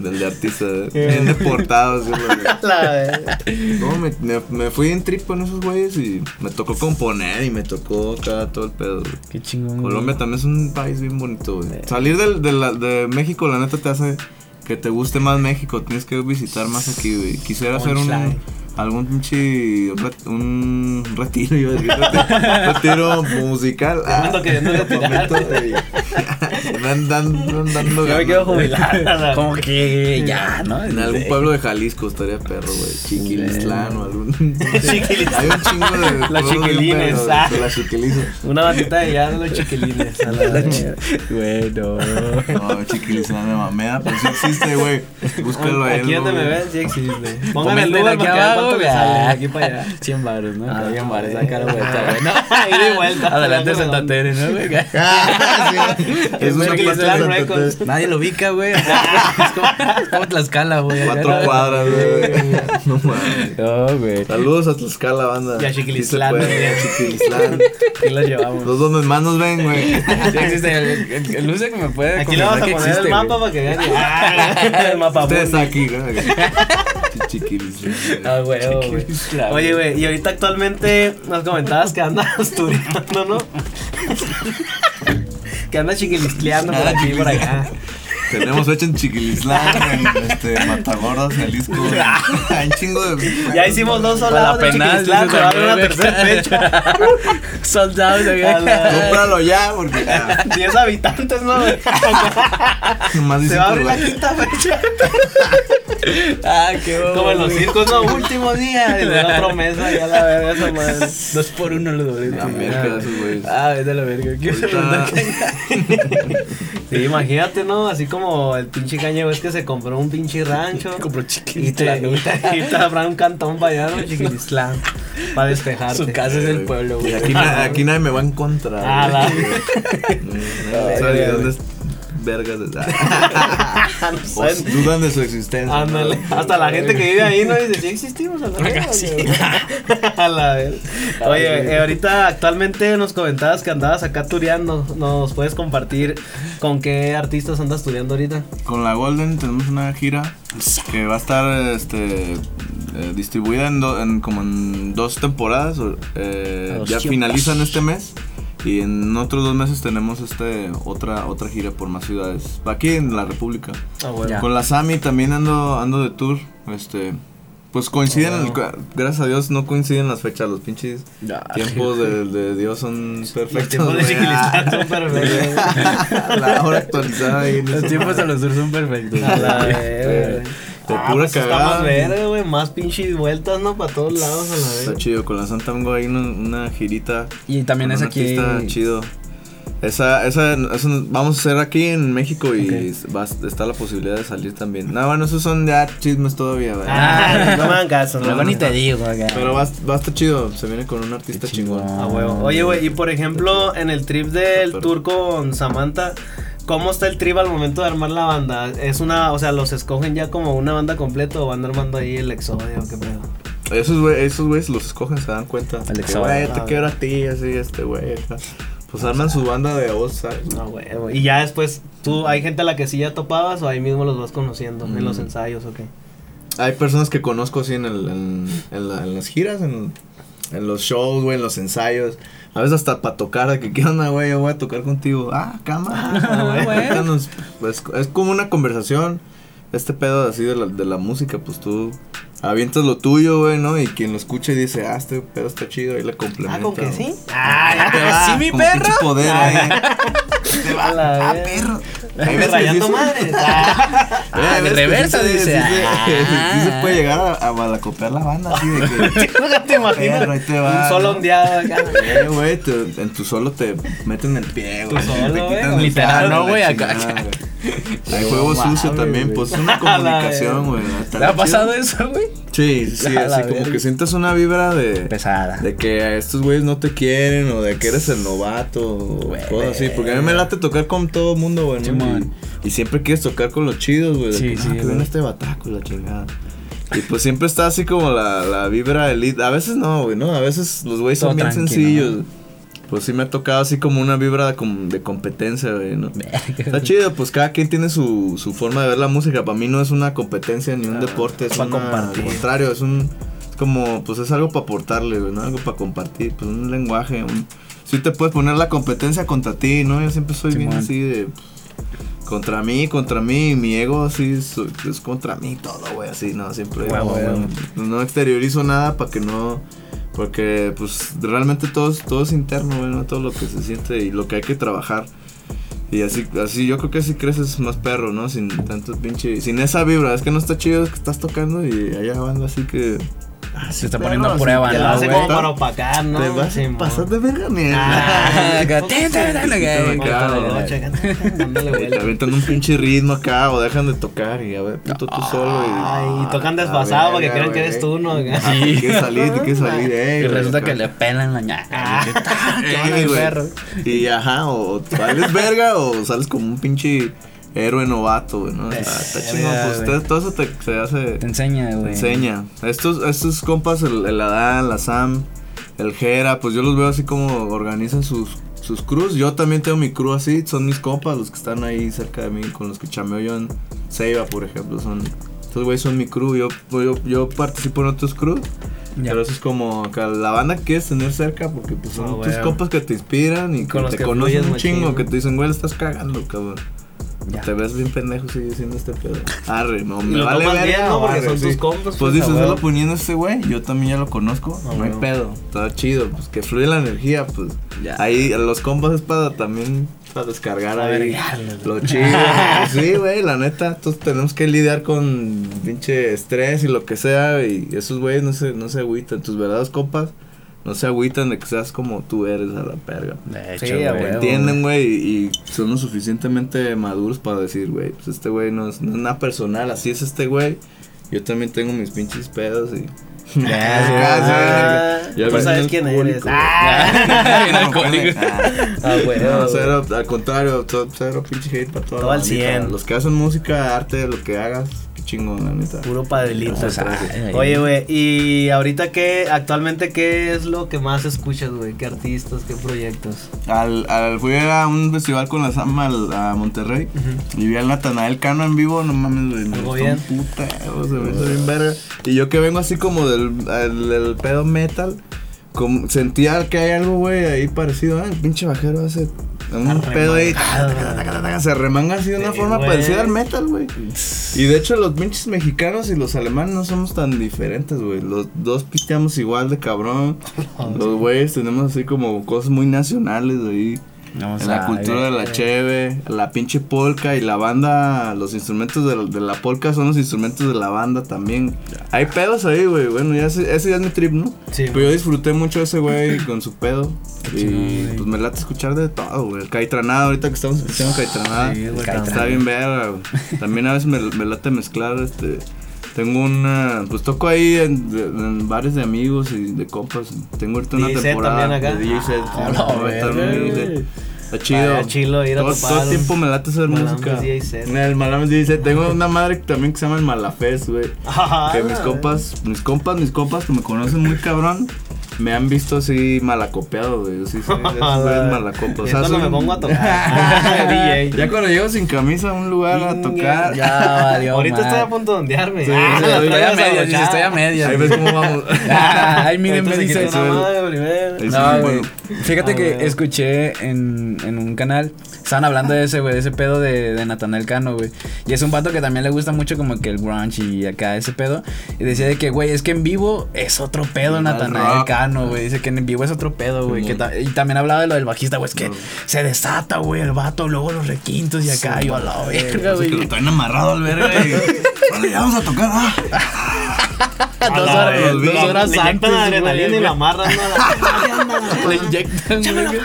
[SPEAKER 2] Del de artista. Bien deportado. no, me, me, fui en trip con esos güeyes y me tocó componer y me tocó acá todo el pedo.
[SPEAKER 3] Qué chingón.
[SPEAKER 2] Colombia también es un país bien bonito, güey. Salir del, de, la, de México, la neta, te hace que te guste más México. Tienes que visitar más aquí. Quisiera hacer un algún pinche un retiro, iba a decir, retiro, musical.
[SPEAKER 1] Ah, queriendo retirar.
[SPEAKER 2] me dando, dando
[SPEAKER 1] Yo me quiero jubilar.
[SPEAKER 3] Como que ya, ¿no?
[SPEAKER 2] En algún pueblo de Jalisco estaría perro, güey. Chiquilistlán o algún. Hay un chingo de.
[SPEAKER 1] Las chiquilines.
[SPEAKER 2] Ah. De las chiquilines.
[SPEAKER 1] Una batita de ya de los chiquilines.
[SPEAKER 3] Bueno.
[SPEAKER 2] No, chiquilistlán me mamea, pero sí existe, güey. Búscalo ahí.
[SPEAKER 1] Aquí donde me ven, sí existe. Póngame el número aquí abajo
[SPEAKER 3] aquí para allá. 100 baros, ¿no?
[SPEAKER 1] Ah, 100 baros, saca la vuelta, güey. No, ahí de vuelta.
[SPEAKER 3] Adelante Santa Tere, ¿no, güey? Ah,
[SPEAKER 1] es una
[SPEAKER 3] Nadie lo ubica, güey. Es como Tlaxcala, güey.
[SPEAKER 2] Cuatro cuadras, güey. No mames.
[SPEAKER 3] No, güey.
[SPEAKER 2] Saludos a Tlaxcala, banda.
[SPEAKER 1] Y a Chiquilislán.
[SPEAKER 2] güey. Chiquilislán.
[SPEAKER 1] Aquí los llevamos.
[SPEAKER 2] Los donde más nos ven, güey.
[SPEAKER 3] Sí existe. El luce que me puede
[SPEAKER 1] Aquí le vamos a poner el mapa para que vean. El mapa.
[SPEAKER 2] Ustedes aquí, güey.
[SPEAKER 1] Ah, güey. Oye, güey, y ahorita actualmente nos comentabas que andas estudiando, ¿no? que andas chiquilistleando por aquí y por acá.
[SPEAKER 2] Tenemos fecha en Chiquilislán, en este, Matagoras, Jalisco. Hay chingo de.
[SPEAKER 1] Ya hicimos dos soldados de Chiquilislán, se va a dar una tercera fecha.
[SPEAKER 3] soldados de
[SPEAKER 2] Cómpralo ya, porque.
[SPEAKER 1] 10 habitantes, ¿no?
[SPEAKER 2] se
[SPEAKER 1] va a abrir la quinta fecha.
[SPEAKER 3] ah, qué bueno.
[SPEAKER 1] Como en los circos, no, último día. Y la promesa, ya la verga, esa madre.
[SPEAKER 3] Dos por uno lo doble.
[SPEAKER 2] La verga, esos güeyes.
[SPEAKER 3] Ah, vete a la verga. ¿Qué
[SPEAKER 1] Sí, imagínate, ¿no? Así como como el pinche caño es que se compró un pinche rancho. compró Chiquilistlán. Y te, y te, un cantón para allá. Para despejarte.
[SPEAKER 3] Su casa es el pueblo,
[SPEAKER 2] güey. Aquí, aquí, nadie me va a encontrar. Ah, la. ¿Dónde vergas. pues, dudan de su existencia.
[SPEAKER 1] Ándale. Hasta la gente que vive ahí no dice, sí existimos a la vez. a la vez. Oye, eh, ahorita actualmente nos comentabas que andabas acá tureando. ¿Nos puedes compartir con qué artistas andas tureando ahorita?
[SPEAKER 2] Con la Golden tenemos una gira que va a estar este eh, distribuida en, en, como en dos temporadas. Eh, ya finalizan este mes. Y en otros dos meses tenemos este otra otra gira por más ciudades. Aquí en la República. Ah, bueno. Con la Sami también ando ando de tour. Este pues coinciden, ah, gracias a Dios no coinciden las fechas, los pinches tiempos de, de, Dios son perfectos. Los tiempos de son perfectos. la hora actualizada ahí.
[SPEAKER 3] Los tiempos de los tours son perfectos.
[SPEAKER 1] De ah, pura pues cagada. Está güey. Más pinches vueltas, ¿no? Para todos lados a la vez.
[SPEAKER 2] Está chido. Con la Santa tengo ahí una, una, girita.
[SPEAKER 3] Y también es aquí.
[SPEAKER 2] Está chido. Esa, esa, vamos a hacer aquí en México y va, está la posibilidad de salir también. No, bueno, esos son ya chismes todavía,
[SPEAKER 1] ¿verdad? Ah, no me hagan caso.
[SPEAKER 3] Luego ni te digo, acá.
[SPEAKER 2] Pero va, va a estar chido. Se viene con un artista chingón.
[SPEAKER 1] A huevo. Oye, güey, y por ejemplo, en el trip del tour con Samantha ¿Cómo está el trip al momento de armar la banda? Es una, o sea, los escogen ya como una banda completa o van armando ahí el exodio, qué pedo.
[SPEAKER 2] Esos güeyes esos güeyes los escogen, se dan cuenta. El exodio. Güey, te ah, quiero a ti, así, este güey. Pues arman su banda de voz, ¿sabes?
[SPEAKER 1] No, güey. Y ya después, ¿tú hay gente a la que sí ya topabas o ahí mismo los vas conociendo en los mm. ensayos o qué?
[SPEAKER 2] Hay personas que conozco así en, el, en, en las giras, en, en los shows, güey, en los ensayos. A veces hasta para tocar, de que, ¿qué onda, güey? Yo voy a tocar contigo. Ah, cámara. Ah, güey. Pues, es como una conversación. Este pedo así de la, de la música, pues tú avientas lo tuyo, güey, ¿no? Y quien lo escuche dice, ah, este pedo está chido, ahí le complementa.
[SPEAKER 1] Ah, ¿con que sí?
[SPEAKER 3] Ah, ya te va. ¿Sí, mi perro?
[SPEAKER 2] poder,
[SPEAKER 3] ahí.
[SPEAKER 2] te va, ah, perro.
[SPEAKER 1] Ahí me rayando madre.
[SPEAKER 3] Ah, de reversa, dice.
[SPEAKER 2] Sí, se puede llegar a, a malacopear la banda, así de que.
[SPEAKER 1] te imaginas. Ahí te va. Un solo ondeado acá.
[SPEAKER 2] Eh, güey, en tu solo te meten el pie, güey. Tu
[SPEAKER 3] solo, güey. Literal, no, güey, acá.
[SPEAKER 2] Hay juego sucio también, pues es una comunicación, güey.
[SPEAKER 3] ¿Te ha pasado eso, güey?
[SPEAKER 2] Sí, sí, así como que sientes una vibra de.
[SPEAKER 3] Pesada.
[SPEAKER 2] De que estos güeyes no te quieren o de que eres el novato o cosas así. Porque a mí me late tocar con todo mundo, güey. y, siempre quieres tocar con los chidos, güey. Sí, sí. Ah, que ven este bataco, la chingada. Y pues siempre está así como la, la vibra elite. A veces no, güey, ¿no? A veces los güeyes son bien sencillos pues sí me ha tocado así como una vibra de, competencia, güey, ¿no? Está chido, pues cada quien tiene su, su forma de ver la música. Para mí no es una competencia ni un deporte, es una, al contrario, es un es como pues es algo para aportarle, güey, ¿no? Algo para compartir, pues un lenguaje, un sí te puedes poner la competencia contra ti, ¿no? Yo siempre soy bien así de contra mí, contra mí, mi ego así es, contra mí todo, güey, así, no, siempre no exteriorizo nada para que no porque pues realmente todo es, todo es interno, ¿no? Todo lo que se siente y lo que hay que trabajar. Y así, así yo creo que así creces más perro, ¿no? Sin tanto pinche... Sin esa vibra, es que no está chido que estás tocando y allá van así que
[SPEAKER 3] se está poniendo a prueba, ¿no?
[SPEAKER 1] Hace como para opacar, ¿no?
[SPEAKER 2] Te vas a pasar de verga,
[SPEAKER 1] mierda.
[SPEAKER 2] Te aventan un pinche ritmo acá o dejan de tocar y a ver, puto tú solo.
[SPEAKER 1] Y tocan desfasado para que crean que eres tú, ¿no?
[SPEAKER 2] Sí, que salir, que salir,
[SPEAKER 3] Y resulta que le pelan la ñaca.
[SPEAKER 2] Y ajá, o sales verga o sales como un pinche héroe novato, güey, ¿no? Está, está chingón, pues todo eso te, se hace...
[SPEAKER 3] Te enseña, güey.
[SPEAKER 2] Enseña. Estos, estos compas, el, el Adán, la Sam, el Jera, pues yo los veo así como organizan sus, sus crews. Yo también tengo mi crew así, son mis compas, los que están ahí cerca de mí, con los que chameo yo en Seiba, por ejemplo, son... Estos güeyes son mi crew, yo, yo, yo participo en otros crews. Pero eso es como que la banda que quieres tener cerca porque pues son ah, tus compas que te inspiran y que te conocen un chingo, que te dicen, güey, estás cagando, cabrón. Te ves bien pendejo sigue diciendo este pedo. Arre, no, me vale ver.
[SPEAKER 1] ¿no? Porque son tus compas.
[SPEAKER 2] Pues, dices, solo poniendo este güey, yo también ya lo conozco. no hay pedo. Está chido, pues que fluye la energía, pues. Ya. Ahí los compas es para también para descargar ahí lo chido. sí, güey, la neta, todos tenemos que lidiar con pinche estrés y lo que sea. Y esos güeyes no se, no se agüitan. Tus verdaderos compas no se agüitan de que seas como tú eres a la perga. De hecho, sí, entienden, güey, y, son lo suficientemente maduros para decir, güey, pues este güey no es, nada personal, así es este güey. Yo también tengo mis pinches pedos y
[SPEAKER 1] Ah, ya pues sabes quién eres. Ah,
[SPEAKER 2] ah, bueno. cero, al contrario, cero pinche hate para todo.
[SPEAKER 1] Todo al 100.
[SPEAKER 2] Los que hacen música, arte, lo que hagas, chingón, la neta.
[SPEAKER 1] Puro padrelito. Oye, güey, y ahorita qué, actualmente, ¿qué es lo que más escuchas, güey? ¿Qué artistas, qué proyectos?
[SPEAKER 2] Al, al, fui a un festival con la Sama a Monterrey y vi al Natanael Cano en vivo, no mames, güey. bien? Puta, se me hizo bien verga. Y yo que vengo así como del, del pedo metal, como, sentía que hay algo, güey, ahí parecido, ¿eh? El pinche bajero hace un pedo ahí. Se remanga así de una forma parecida al metal, güey. Y de hecho, los pinches mexicanos y los alemanes no somos tan diferentes, güey. Los dos pisteamos igual de cabrón. Los güeyes tenemos así como cosas muy nacionales la cultura de la cheve, la pinche polka y la banda, los instrumentos de, la polka son los instrumentos de la banda también. Hay pedos ahí, güey. Bueno, ya ese, ya es mi trip, ¿no? Sí. Pero yo disfruté mucho ese güey con su pedo. y pues me late escuchar de todo, güey. El Caitranada, ahorita que estamos escuchando Caitranada. Sí, está bien verga, güey. También a veces me, me late mezclar este. Tengo una. Pues toco ahí en, en, bares de amigos y de compas. Tengo ahorita una temporada de DJ set. Oh, Está chido.
[SPEAKER 1] chilo ir a
[SPEAKER 2] todo, todo el tiempo me late hacer música. El Malames dice, tengo una madre también que se llama el Malafés, güey. que mis compas, mis compas, mis compas que me conocen muy cabrón me han visto así malacopeado, güey. Sí, sí, malacopa. O sea,
[SPEAKER 1] cuando me pongo a tocar.
[SPEAKER 2] ya cuando llego sin camisa a un lugar a tocar.
[SPEAKER 1] Ya valió. Ahorita estoy a punto de ondearme. Sí,
[SPEAKER 3] ah, estoy, a medias, estoy a medias.
[SPEAKER 2] Ahí ves cómo vamos.
[SPEAKER 3] Ay, miren, me dice eso. No, güey. Fíjate ah, que escuché en, en un canal Estaban hablando de ese, güey, de ese pedo de, de Nathaniel Cano, güey. Y es un pato que también le gusta mucho como que el grunge y acá ese pedo. Y decía de que, güey, es que en vivo es otro pedo Nathaniel Cano, güey. Dice que en vivo es otro pedo, güey. y también hablaba de lo del bajista, güey. Es que se desata, güey, el vato, luego los requintos y acá. y yo a la verga, güey.
[SPEAKER 2] Es que lo traen amarrado al verga, güey. ya vamos a tocar, ah.
[SPEAKER 1] dos horas, dos horas le antes. Le adrenalina y la amarran.
[SPEAKER 3] Le inyectan, güey.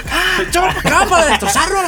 [SPEAKER 3] Échame acá para destrozarlo.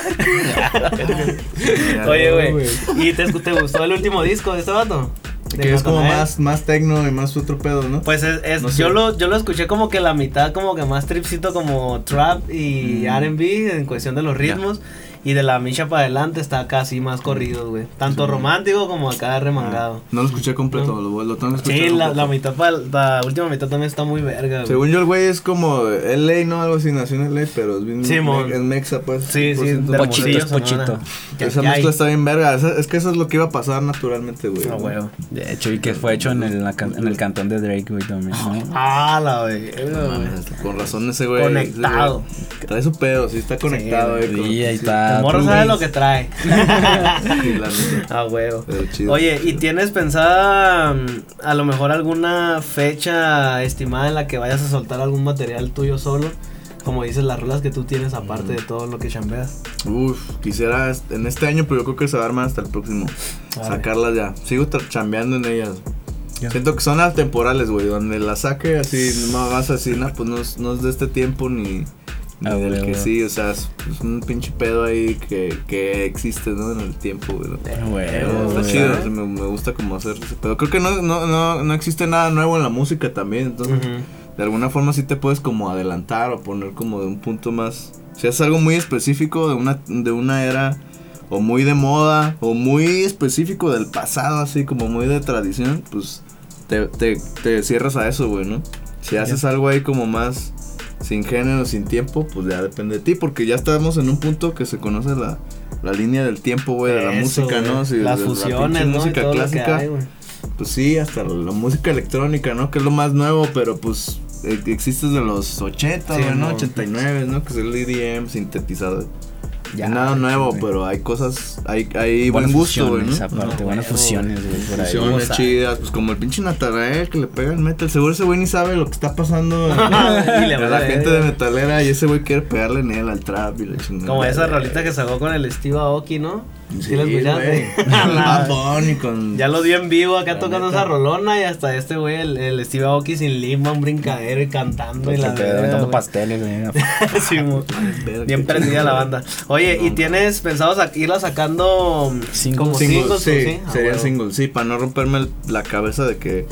[SPEAKER 1] Oye, güey. ¿Y te, gustó el último disco de este vato?
[SPEAKER 2] Que es como más, más tecno y más otro pedo, ¿no?
[SPEAKER 1] Pues es, es yo, lo, yo lo escuché como que la mitad como que más tripcito como trap y mm. R&B en cuestión de los ritmos. Y de la micha para adelante está casi más corrido, güey. Tanto romántico como acá remangado.
[SPEAKER 2] Ah, no lo escuché completo, lo, lo tengo que
[SPEAKER 1] escuchar. Sí, la, la, mitad para la última mitad también está muy verga, güey.
[SPEAKER 2] Según yo, el güey es como LA, ¿no? Algo así, nació en LA, pero es bien. Sí, me, Mexa, pues.
[SPEAKER 1] Sí, sí, de
[SPEAKER 3] pochito, es pochito.
[SPEAKER 2] Esa mezcla está bien verga. Es que eso es lo que iba a pasar naturalmente, güey.
[SPEAKER 3] Ah, güey. De hecho, y que fue hecho en el, en el cantón de Drake, güey, también.
[SPEAKER 1] Ah, la güey.
[SPEAKER 2] Con razón ese güey.
[SPEAKER 1] Conectado.
[SPEAKER 2] Trae su pedo, sí, está conectado, güey.
[SPEAKER 3] Sí, ahí está.
[SPEAKER 1] El morro sabe lo que trae. ah, huevo. Oye, ¿y tienes pensada mm, a lo mejor alguna fecha estimada en la que vayas a soltar algún material tuyo solo? Como dices, las rolas que tú tienes aparte de todo lo que chambeas.
[SPEAKER 2] Uf, quisiera en este año, pero yo creo que se va a armar hasta el próximo. Sacarlas ya. Sigo chambeando en ellas. Siento que son atemporales, güey. Donde la saque así, más así, no, pues no no es de este tiempo ni Ah, que sí, o sea, es, un pinche pedo ahí que, que existe, ¿no? En el tiempo, güey. Está chido, me, gusta como hacer ese pedo. Creo que no, no, no, no existe nada nuevo en la música también, entonces de alguna forma sí te puedes como adelantar o poner como de un punto más. Si es algo muy específico de una, de una era o muy de moda o muy específico del pasado, así como muy de tradición, pues te, te, te cierras a eso, güey, ¿no? Si haces algo ahí como más sin género, sin tiempo, pues ya depende de ti, porque ya estamos en un punto que se conoce la, la línea del tiempo, güey, de la música, ¿no?
[SPEAKER 1] Sí, Las fusiones, la música clásica.
[SPEAKER 2] pues sí, hasta la, música electrónica, ¿no? Que es lo más nuevo, pero pues e, existe desde los 80, sí, ¿no? 89, ¿no? Que es el EDM sintetizado. Ya, Nada nuevo, pero hay cosas, hay, hay buen gusto, güey, ¿no?
[SPEAKER 3] aparte, buenas fusiones, güey,
[SPEAKER 2] por ahí. Fusiones chidas, pues como el pinche Natanael que le pega el metal, seguro ese güey ni sabe lo que está pasando a la gente de metalera y ese güey quiere pegarle en él al trap y la chingada.
[SPEAKER 1] Como esa rolita que sacó con el Steve Aoki, ¿no? Sí, lo escuchaste. Ya lo dio en vivo acá tocando esa rolona y hasta este güey, el, el Steve Aoki sin lima, un brincadero y cantando y la
[SPEAKER 3] verdad. pasteles,
[SPEAKER 1] sí, bien prendida la banda. Oye, ¿y tienes pensado irla sacando
[SPEAKER 2] como singles? Sí, ah, serían singles, sí, para no romperme la cabeza de que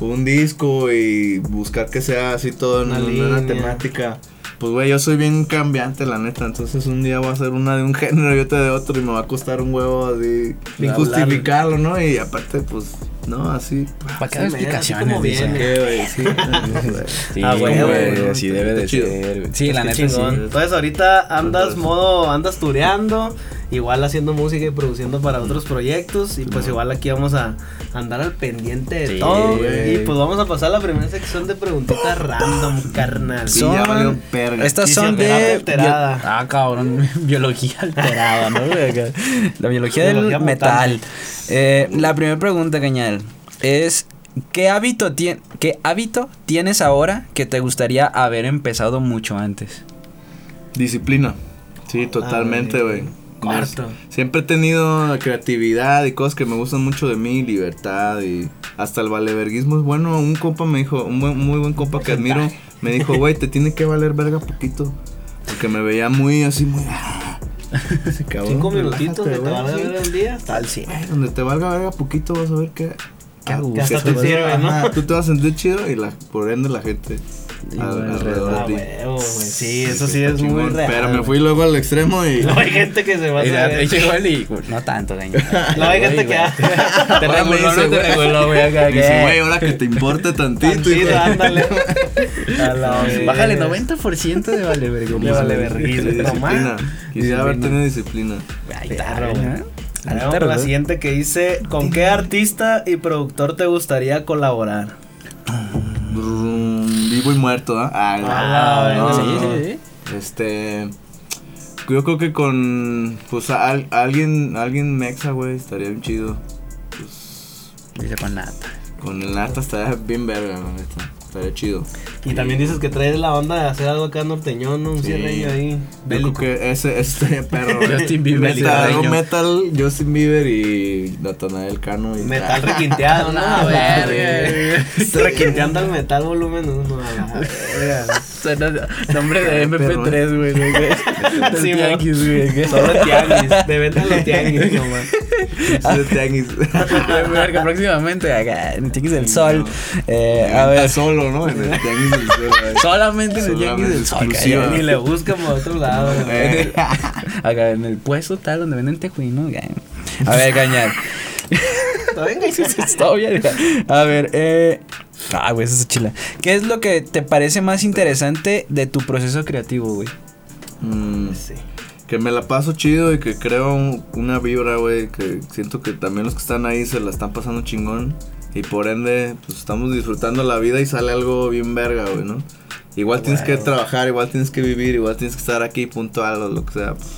[SPEAKER 2] un disco y buscar que sea así todo en una, una temática pues güey, yo soy bien cambiante, la neta. Entonces un día voy a hacer una de un género y otra de otro y me va a costar un huevo así. Sin justificarlo, ¿no? Y aparte, pues, no, así.
[SPEAKER 3] ¿Para qué explicaciones? Bien, güey, sí. sí, ah, güey, así debe de ser. Sí, la neta sí.
[SPEAKER 1] Entonces ahorita andas modo, andas tureando igual haciendo música y produciendo para otros proyectos. Y pues igual aquí vamos a andar al pendiente de todo. Y pues vamos a pasar a la primera sección de preguntitas random, carnal.
[SPEAKER 3] Son, estas son de. ah, cabrón. biología alterada, ¿no? la biología, del metal. Eh, la primera pregunta, Cañal, es. ¿Qué hábito, ¿Qué hábito tienes ahora que te gustaría haber empezado mucho antes?
[SPEAKER 2] Disciplina. Sí, totalmente, güey. Siempre he tenido creatividad y cosas que me gustan mucho de mí, libertad y hasta el valeverguismo es bueno. Un compa me dijo, un muy buen compa que admiro, me dijo, güey, te tiene que valer verga poquito. Porque me veía muy así, muy...
[SPEAKER 1] Cinco minutitos que te valga verga el día.
[SPEAKER 2] Tal sí. donde te valga verga poquito vas a ver. ¿Qué, ¿Qué te sirve, ¿no? Tú te vas a sentir chido y la, por ende la gente
[SPEAKER 1] alrededor de Sí, eso sí es muy real.
[SPEAKER 2] Pero me fui luego al extremo y.
[SPEAKER 1] No hay gente que se va a hacer.
[SPEAKER 3] y no tanto, güey.
[SPEAKER 1] No hay gente que hace.
[SPEAKER 2] Te reguló, no te reguló, güey. Dice, güey, ahora que te importe tantito.
[SPEAKER 1] ándale.
[SPEAKER 3] Bájale 90% de vale verga. De
[SPEAKER 1] vale.
[SPEAKER 2] Disciplina. Quisiera haber tenido disciplina.
[SPEAKER 1] Ahí está, la siguiente que dice: ¿Con qué artista y productor te gustaría colaborar?
[SPEAKER 2] Vivo y muerto, ¿ah? ah sí, sí, Este. Yo creo que con. Pues alguien. Alguien mexa, güey, estaría bien chido. Pues.
[SPEAKER 3] Dice con nata.
[SPEAKER 2] Con el nata estaría bien verga, neta. Estaría chido.
[SPEAKER 1] Y también dices que traes la onda de hacer algo acá norteñón, ¿no? Un cierre ahí.
[SPEAKER 2] Yo creo que ese, este perro. Justin Bieber. Metal, metal, Justin Bieber y Natanael Cano. Y
[SPEAKER 1] metal requinteado, ¿no? verga. Requinteando al metal volumen 1.
[SPEAKER 3] Nombre de MP3, güey.
[SPEAKER 1] Sí, tianguis, güey. Solo tianguis. De venta en los tianguis, nomás.
[SPEAKER 2] De tianguis.
[SPEAKER 3] Próximamente acá, en Tianguis del Sol. Eh, a ver.
[SPEAKER 2] Solo, ¿no? En el Tianguis del Sol.
[SPEAKER 3] Solamente en el Tianguis del Sol.
[SPEAKER 1] Ni le buscan por otro lado.
[SPEAKER 3] Acá en el puesto tal donde venden tejuino. A ver, cañar. Está bien. A ver, eh. Ah, güey, esa es chila. ¿Qué es lo que te parece más interesante de tu proceso creativo, güey?
[SPEAKER 2] Mm, sí. Que me la paso chido y que creo una vibra, güey. Que siento que también los que están ahí se la están pasando chingón. Y por ende, pues estamos disfrutando la vida y sale algo bien verga, güey, ¿no? Igual tienes que trabajar, igual tienes que vivir, igual tienes que estar aquí puntual o lo que sea. Pues.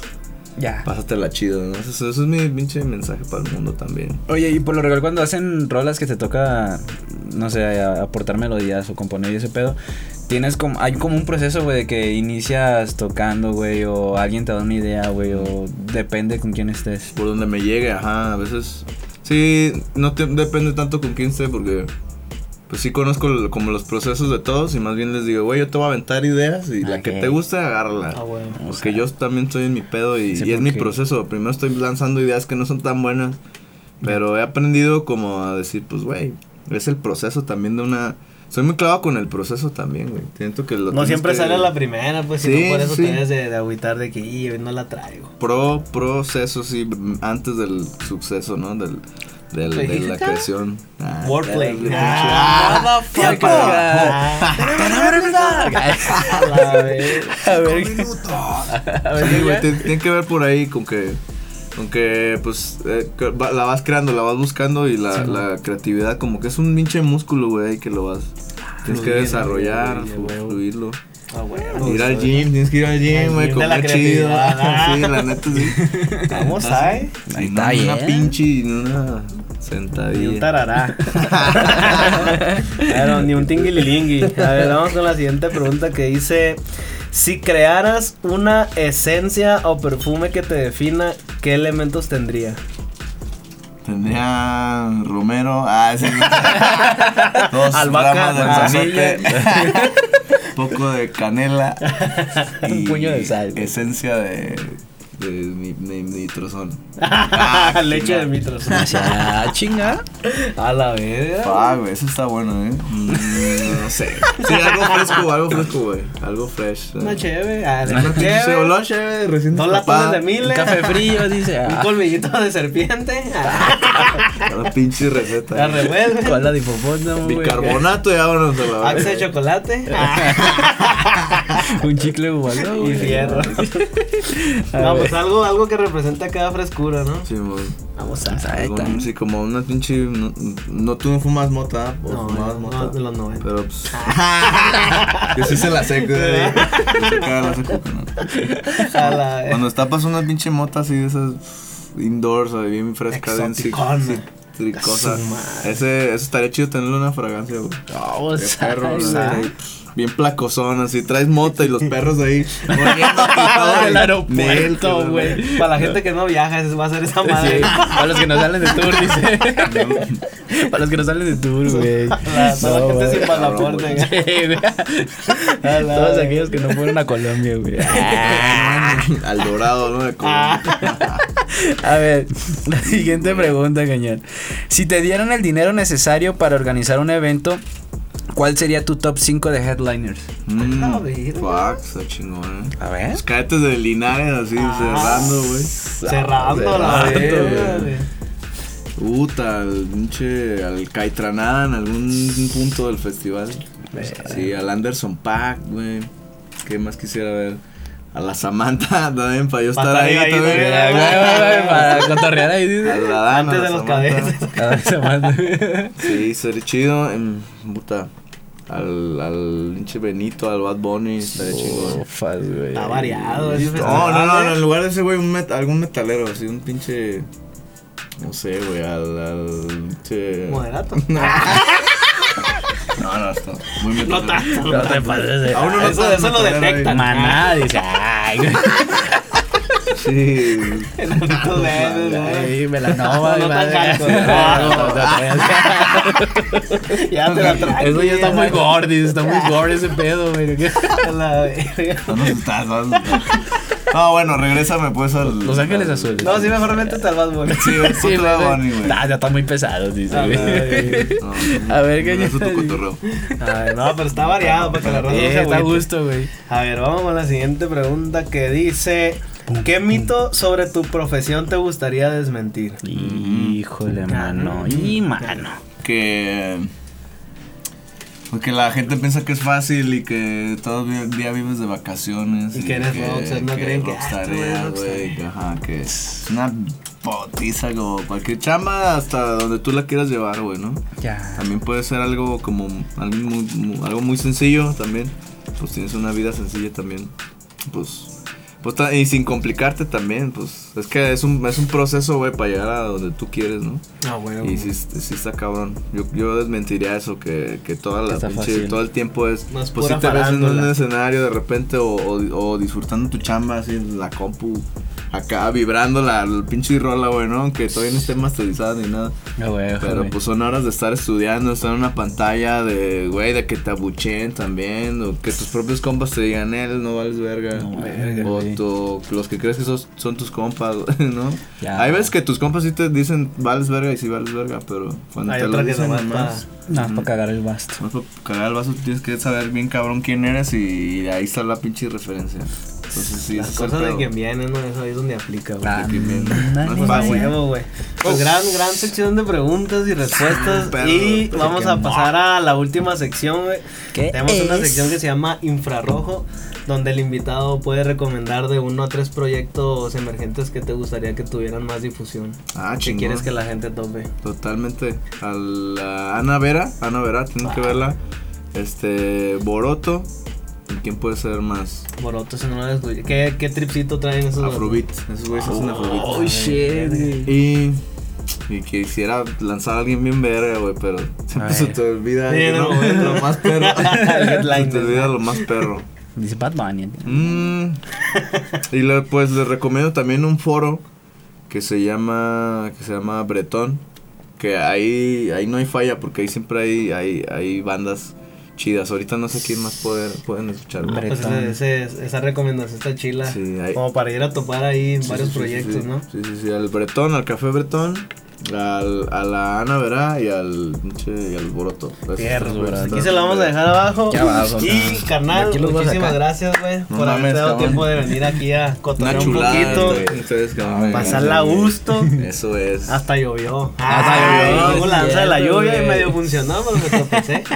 [SPEAKER 2] Ya. Pásatela chido, ¿no? Eso, es mi pinche mensaje para el mundo también.
[SPEAKER 3] Oye, y por lo regular cuando hacen rolas que te toca, no sé, aportar melodías o componer y ese pedo, tienes como, hay como un proceso, güey, de que inicias tocando, güey, o alguien te da una idea, güey, o depende con quién estés.
[SPEAKER 2] Por donde me llegue, ajá, a veces, sí, no depende tanto con quién esté, porque pues sí conozco como los procesos de todos y más bien les digo, güey, yo te voy a aventar ideas y la que te guste, agárrala. Ah, bueno. Porque yo también estoy en mi pedo y, es mi proceso. Primero estoy lanzando ideas que no son tan buenas, pero he aprendido como a decir, pues, güey, es el proceso también de una... Soy muy clavado con el proceso también, güey. Siento que lo
[SPEAKER 1] No siempre sale la primera, pues, sí, por eso tienes de, de agüitar de que, yo no la traigo.
[SPEAKER 2] Pro, proceso, sí, antes del suceso, ¿no? Del de la creación.
[SPEAKER 1] Ah, Wordplay. Ah,
[SPEAKER 2] A ver. Sí, güey, tiene que ver por ahí con que. Con que, pues, eh, la vas creando, la vas buscando y la, la creatividad, como que es un pinche músculo, güey, que lo vas. Tienes que desarrollar, fluirlo. Ah, ir al gym, tienes que ir al gym, güey, comer chido. sí, la neta sí.
[SPEAKER 1] Vamos ahí.
[SPEAKER 2] Ahí está, Una pinche y una sentadilla.
[SPEAKER 1] Ni un tarará. Claro, ni un tinguililingui. A ver, vamos con la siguiente pregunta que dice. Si crearas una esencia o perfume que te defina, ¿qué elementos tendría?
[SPEAKER 2] Tendría Romero. Ah, sí. Dos
[SPEAKER 1] Albahaca,
[SPEAKER 2] ramas de
[SPEAKER 1] manzanilla.
[SPEAKER 2] Un poco de canela.
[SPEAKER 3] Un puño de sal.
[SPEAKER 2] Esencia de. De mi, de nitrozón.
[SPEAKER 1] Leche de mitros.
[SPEAKER 3] Ah, chinga.
[SPEAKER 1] A la verga.
[SPEAKER 2] Ah, güey, eso está bueno, ¿eh? Mm, no sé. Sí, algo fresco, algo fresco, güey. Algo fresh.
[SPEAKER 1] Una chévere. Ah, de
[SPEAKER 2] Una
[SPEAKER 1] chévere.
[SPEAKER 2] olor chévere, recién
[SPEAKER 1] Dos latones de
[SPEAKER 3] Un
[SPEAKER 1] miles.
[SPEAKER 3] café frío, dice.
[SPEAKER 1] Un
[SPEAKER 3] Ah,
[SPEAKER 1] colmillito de serpiente. Ah,
[SPEAKER 2] Cada pinche receta.
[SPEAKER 1] La revuelve.
[SPEAKER 3] cola de hipopótamo, güey.
[SPEAKER 2] Bicarbonato y vámonos a la
[SPEAKER 1] Axe de
[SPEAKER 2] verga.
[SPEAKER 1] chocolate. Ah,
[SPEAKER 3] Un chicle gualo,
[SPEAKER 1] y
[SPEAKER 3] güey.
[SPEAKER 1] fierro.
[SPEAKER 3] A
[SPEAKER 1] No, pues algo, algo que representa cada frescura, ¿no?
[SPEAKER 2] Sí, muy.
[SPEAKER 1] Vamos a.
[SPEAKER 3] Está.
[SPEAKER 2] sí, como una pinche. No, no tú no fumas mota, o
[SPEAKER 1] No,
[SPEAKER 2] fumabas
[SPEAKER 1] no,
[SPEAKER 2] mota.
[SPEAKER 1] de los 90.
[SPEAKER 2] Pero pues. yo sí se la sé, güey. La sé, ¿no?
[SPEAKER 1] A la-
[SPEAKER 2] Cuando tapas una pinche mota así de esas indoors, o bien fresca, bien
[SPEAKER 1] Exoticona. madre.
[SPEAKER 2] Ese, eso estaría chido tenerle una fragancia, güey.
[SPEAKER 3] A
[SPEAKER 2] perro, Bien placosón, así traes mota y los perros ahí. y-
[SPEAKER 3] aeropuerto, güey.
[SPEAKER 1] Para la gente que no viaja, ese va a ser esa
[SPEAKER 3] Sí,
[SPEAKER 1] madre.
[SPEAKER 3] para los que no salen de tour, dice. para los que no salen de tour, güey.
[SPEAKER 1] Toda la gente sin pasaporte.
[SPEAKER 2] güey.
[SPEAKER 3] Sí, güey.
[SPEAKER 1] A la-
[SPEAKER 3] Todos aquellos que no fueron a Colombia, güey.
[SPEAKER 2] Al dorado, ¿no? De
[SPEAKER 1] Ah.
[SPEAKER 2] Colombia.
[SPEAKER 3] A ver, la siguiente pregunta, cañón. Si te dieran el dinero necesario para organizar un evento, ¿cuál sería tu top 5 de headliners?
[SPEAKER 2] Mm,
[SPEAKER 1] A ver,
[SPEAKER 2] fuck, está chingón, eh.
[SPEAKER 3] A ver.
[SPEAKER 2] Los cadetes de Linares así
[SPEAKER 1] Ah.
[SPEAKER 2] cerrando, güey.
[SPEAKER 1] Cerrando la
[SPEAKER 3] Cerrando, güey.
[SPEAKER 1] güey.
[SPEAKER 2] Puta, al pinche, al Caitranada en algún punto del festival. Sí, al Anderson Pack, güey. ¿Qué más quisiera ver? A la Samantha también, para yo estar
[SPEAKER 1] estar
[SPEAKER 2] ahí
[SPEAKER 1] ahí,
[SPEAKER 2] también.
[SPEAKER 1] güey.
[SPEAKER 3] Güey, güey, güey, Para cotorrear ahí,
[SPEAKER 2] A
[SPEAKER 3] dice.
[SPEAKER 2] la Dana,
[SPEAKER 1] Antes
[SPEAKER 2] a la
[SPEAKER 1] de los.
[SPEAKER 3] Cada semana.
[SPEAKER 2] Sí, sería chido. em, puta, al, al pinche Benito, al Bad Bunny, estaría
[SPEAKER 3] güey.
[SPEAKER 1] Está variado
[SPEAKER 2] No, no, no, en lugar de ese güey, un met- algún metalero, así, un pinche. No sé, güey, al. al pinche-
[SPEAKER 1] Moderato.
[SPEAKER 2] No, no, está muy
[SPEAKER 1] No tanto.
[SPEAKER 3] No te pases de-
[SPEAKER 2] A uno no
[SPEAKER 1] Eso- lo detectan.
[SPEAKER 3] Maná, dice. Ay, güey.
[SPEAKER 2] Sí.
[SPEAKER 1] Enanitos verdes, ¿no? Tan. Ya te la traes.
[SPEAKER 3] Eso ya está muy gordis, está muy gore ese pedo, güey.
[SPEAKER 1] A.
[SPEAKER 2] No nos estás, no bueno, regrésame pues al.
[SPEAKER 3] Los Ángeles Azules.
[SPEAKER 1] No, sí, mejor métete al Bad Bunny.
[SPEAKER 2] Sí,
[SPEAKER 3] Sí,
[SPEAKER 2] Bad
[SPEAKER 3] güey.
[SPEAKER 2] Bunny, güey.
[SPEAKER 3] Ah, ya está muy pesado, dice,
[SPEAKER 1] A
[SPEAKER 3] güey. A ver, ¿qué
[SPEAKER 2] Eso
[SPEAKER 3] ya-
[SPEAKER 2] tu cotorreo.
[SPEAKER 1] No, pero está variado para que la no
[SPEAKER 3] Eh,
[SPEAKER 1] se
[SPEAKER 3] está a gusto, güey.
[SPEAKER 1] A ver, vamos con la siguiente pregunta que dice: ¿Qué mito sobre tu profesión te gustaría desmentir?
[SPEAKER 3] Híjole, mano. Y mano.
[SPEAKER 2] Que. Porque la gente piensa que es fácil y que todo el día vives de vacaciones.
[SPEAKER 1] Y que eres rockstar, no creen que, ah,
[SPEAKER 2] rockstaría,
[SPEAKER 1] tú eres
[SPEAKER 2] güey.
[SPEAKER 1] rockstar.
[SPEAKER 2] Ajá, que es una potiza como cualquier chamba hasta donde tú la quieras llevar, güey, ¿no?
[SPEAKER 3] Ya.
[SPEAKER 2] También puede ser algo como algo muy, muy- algo muy sencillo también. Pues tienes una vida sencilla también. Pues, pues y sin complicarte también, pues es que es un, es un proceso, güey, para llegar a donde tú quieres, ¿no?
[SPEAKER 1] Ah, bueno.
[SPEAKER 2] Y sí, sí está cabrón. Yo, yo desmentiría eso, que, que toda la pinche-
[SPEAKER 3] fácil.
[SPEAKER 2] todo el tiempo es.
[SPEAKER 1] Más
[SPEAKER 2] pues si te ves en un escenario de repente o, o- o disfrutando tu chamba así en la compu, acá vibrando la, la pinche rola, güey, ¿no? Aunque todavía no esté masterizada ni nada.
[SPEAKER 3] Ah, güey,
[SPEAKER 2] Pero
[SPEAKER 3] güey.
[SPEAKER 2] pues son horas de estar estudiando, estar en una pantalla de, güey, de que te abucheen también, o que tus propios compas te digan, él no vales verga.
[SPEAKER 3] No, verga,
[SPEAKER 2] o tu- los que crees que sos- son tus compas, ¿no?
[SPEAKER 3] Ya.
[SPEAKER 2] Hay veces que tus compas sí te dicen, vales verga y sí vales verga, pero cuando
[SPEAKER 1] Hay
[SPEAKER 2] te lo dicen
[SPEAKER 1] nomás,
[SPEAKER 3] Nada, para cagar el basto.
[SPEAKER 2] más para cagar el vaso tienes que saber bien cabrón quién eres y, ahí está la pinche referencia. Entonces sí,
[SPEAKER 1] Las cosas de quien viene, ¿no? Eso ahí es donde aplica, güey.
[SPEAKER 3] Ah,
[SPEAKER 2] No es fácil.
[SPEAKER 1] huevo, güey. Pues gran, gran sección de preguntas y respuestas. Y
[SPEAKER 2] pero
[SPEAKER 1] vamos a pasar a la última sección, güey.
[SPEAKER 3] ¿Qué
[SPEAKER 1] Tenemos una sección que se llama Infrarrojo, donde el invitado puede recomendar de uno a tres proyectos emergentes que te gustaría que tuvieran más difusión.
[SPEAKER 2] Ah,
[SPEAKER 1] que
[SPEAKER 2] chingón.
[SPEAKER 1] quieres que la gente tope.
[SPEAKER 2] Totalmente. A la Ana Vera, Ana Vera, tienen que verla. Este, Boroto. ¿Y quién puede ser más?
[SPEAKER 1] Boroto, si no lo escuché. ¿Qué, ¿Qué tripsito traen esos?
[SPEAKER 2] Afrobeat. Esos güeyes hacen Afrobeat.
[SPEAKER 3] Oh, shit, güey.
[SPEAKER 2] Y, y quisiera lanzar a alguien bien verga, güey, pero siempre se te olvida
[SPEAKER 1] Sí,
[SPEAKER 2] ¿no?
[SPEAKER 1] no, güey.
[SPEAKER 2] lo más perro. Se te olvida lo más perro.
[SPEAKER 3] Dice Bad Bunny.
[SPEAKER 2] Mm. y le, pues les recomiendo también un foro que se llama que se llama Bretón, que ahí ahí no hay falla porque ahí siempre hay hay, hay bandas chidas. Ahorita no sé quién más poder, pueden escuchar.
[SPEAKER 1] pues esa recomendación está chila. Como para ir a topar ahí varios proyectos, ¿no?
[SPEAKER 2] Sí, sí, sí. Al Bretón, al Café Bretón al, a la Ana Verá y al y al Boroto.
[SPEAKER 1] Aquí se lo vamos a dejar abajo. y carnal, muchísimas gracias, güey, por haber dado tiempo de venir aquí a cotorrear un poquito. pasarla a gusto.
[SPEAKER 2] Eso es.
[SPEAKER 1] Hasta llovió. Hasta llovió. Luego lanza de la lluvia y medio funcionó, pero me tropecé.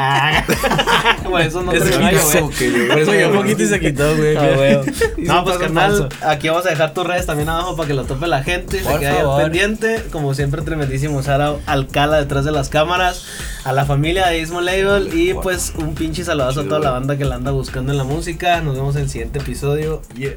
[SPEAKER 1] Por eso no terminó llover. Por eso llovió un poquito y se quitó, güey. Ah, no, pues carnal, aquí vamos a dejar tus redes también abajo para que lo tope la gente. Se quede pendiente. Como siempre, tremendísimo Sara Alcala detrás de las cámaras, a la familia de Ismo Label y pues un pinche saludazo a toda la banda que la anda buscando en la música. Nos vemos en el siguiente episodio. Yeah.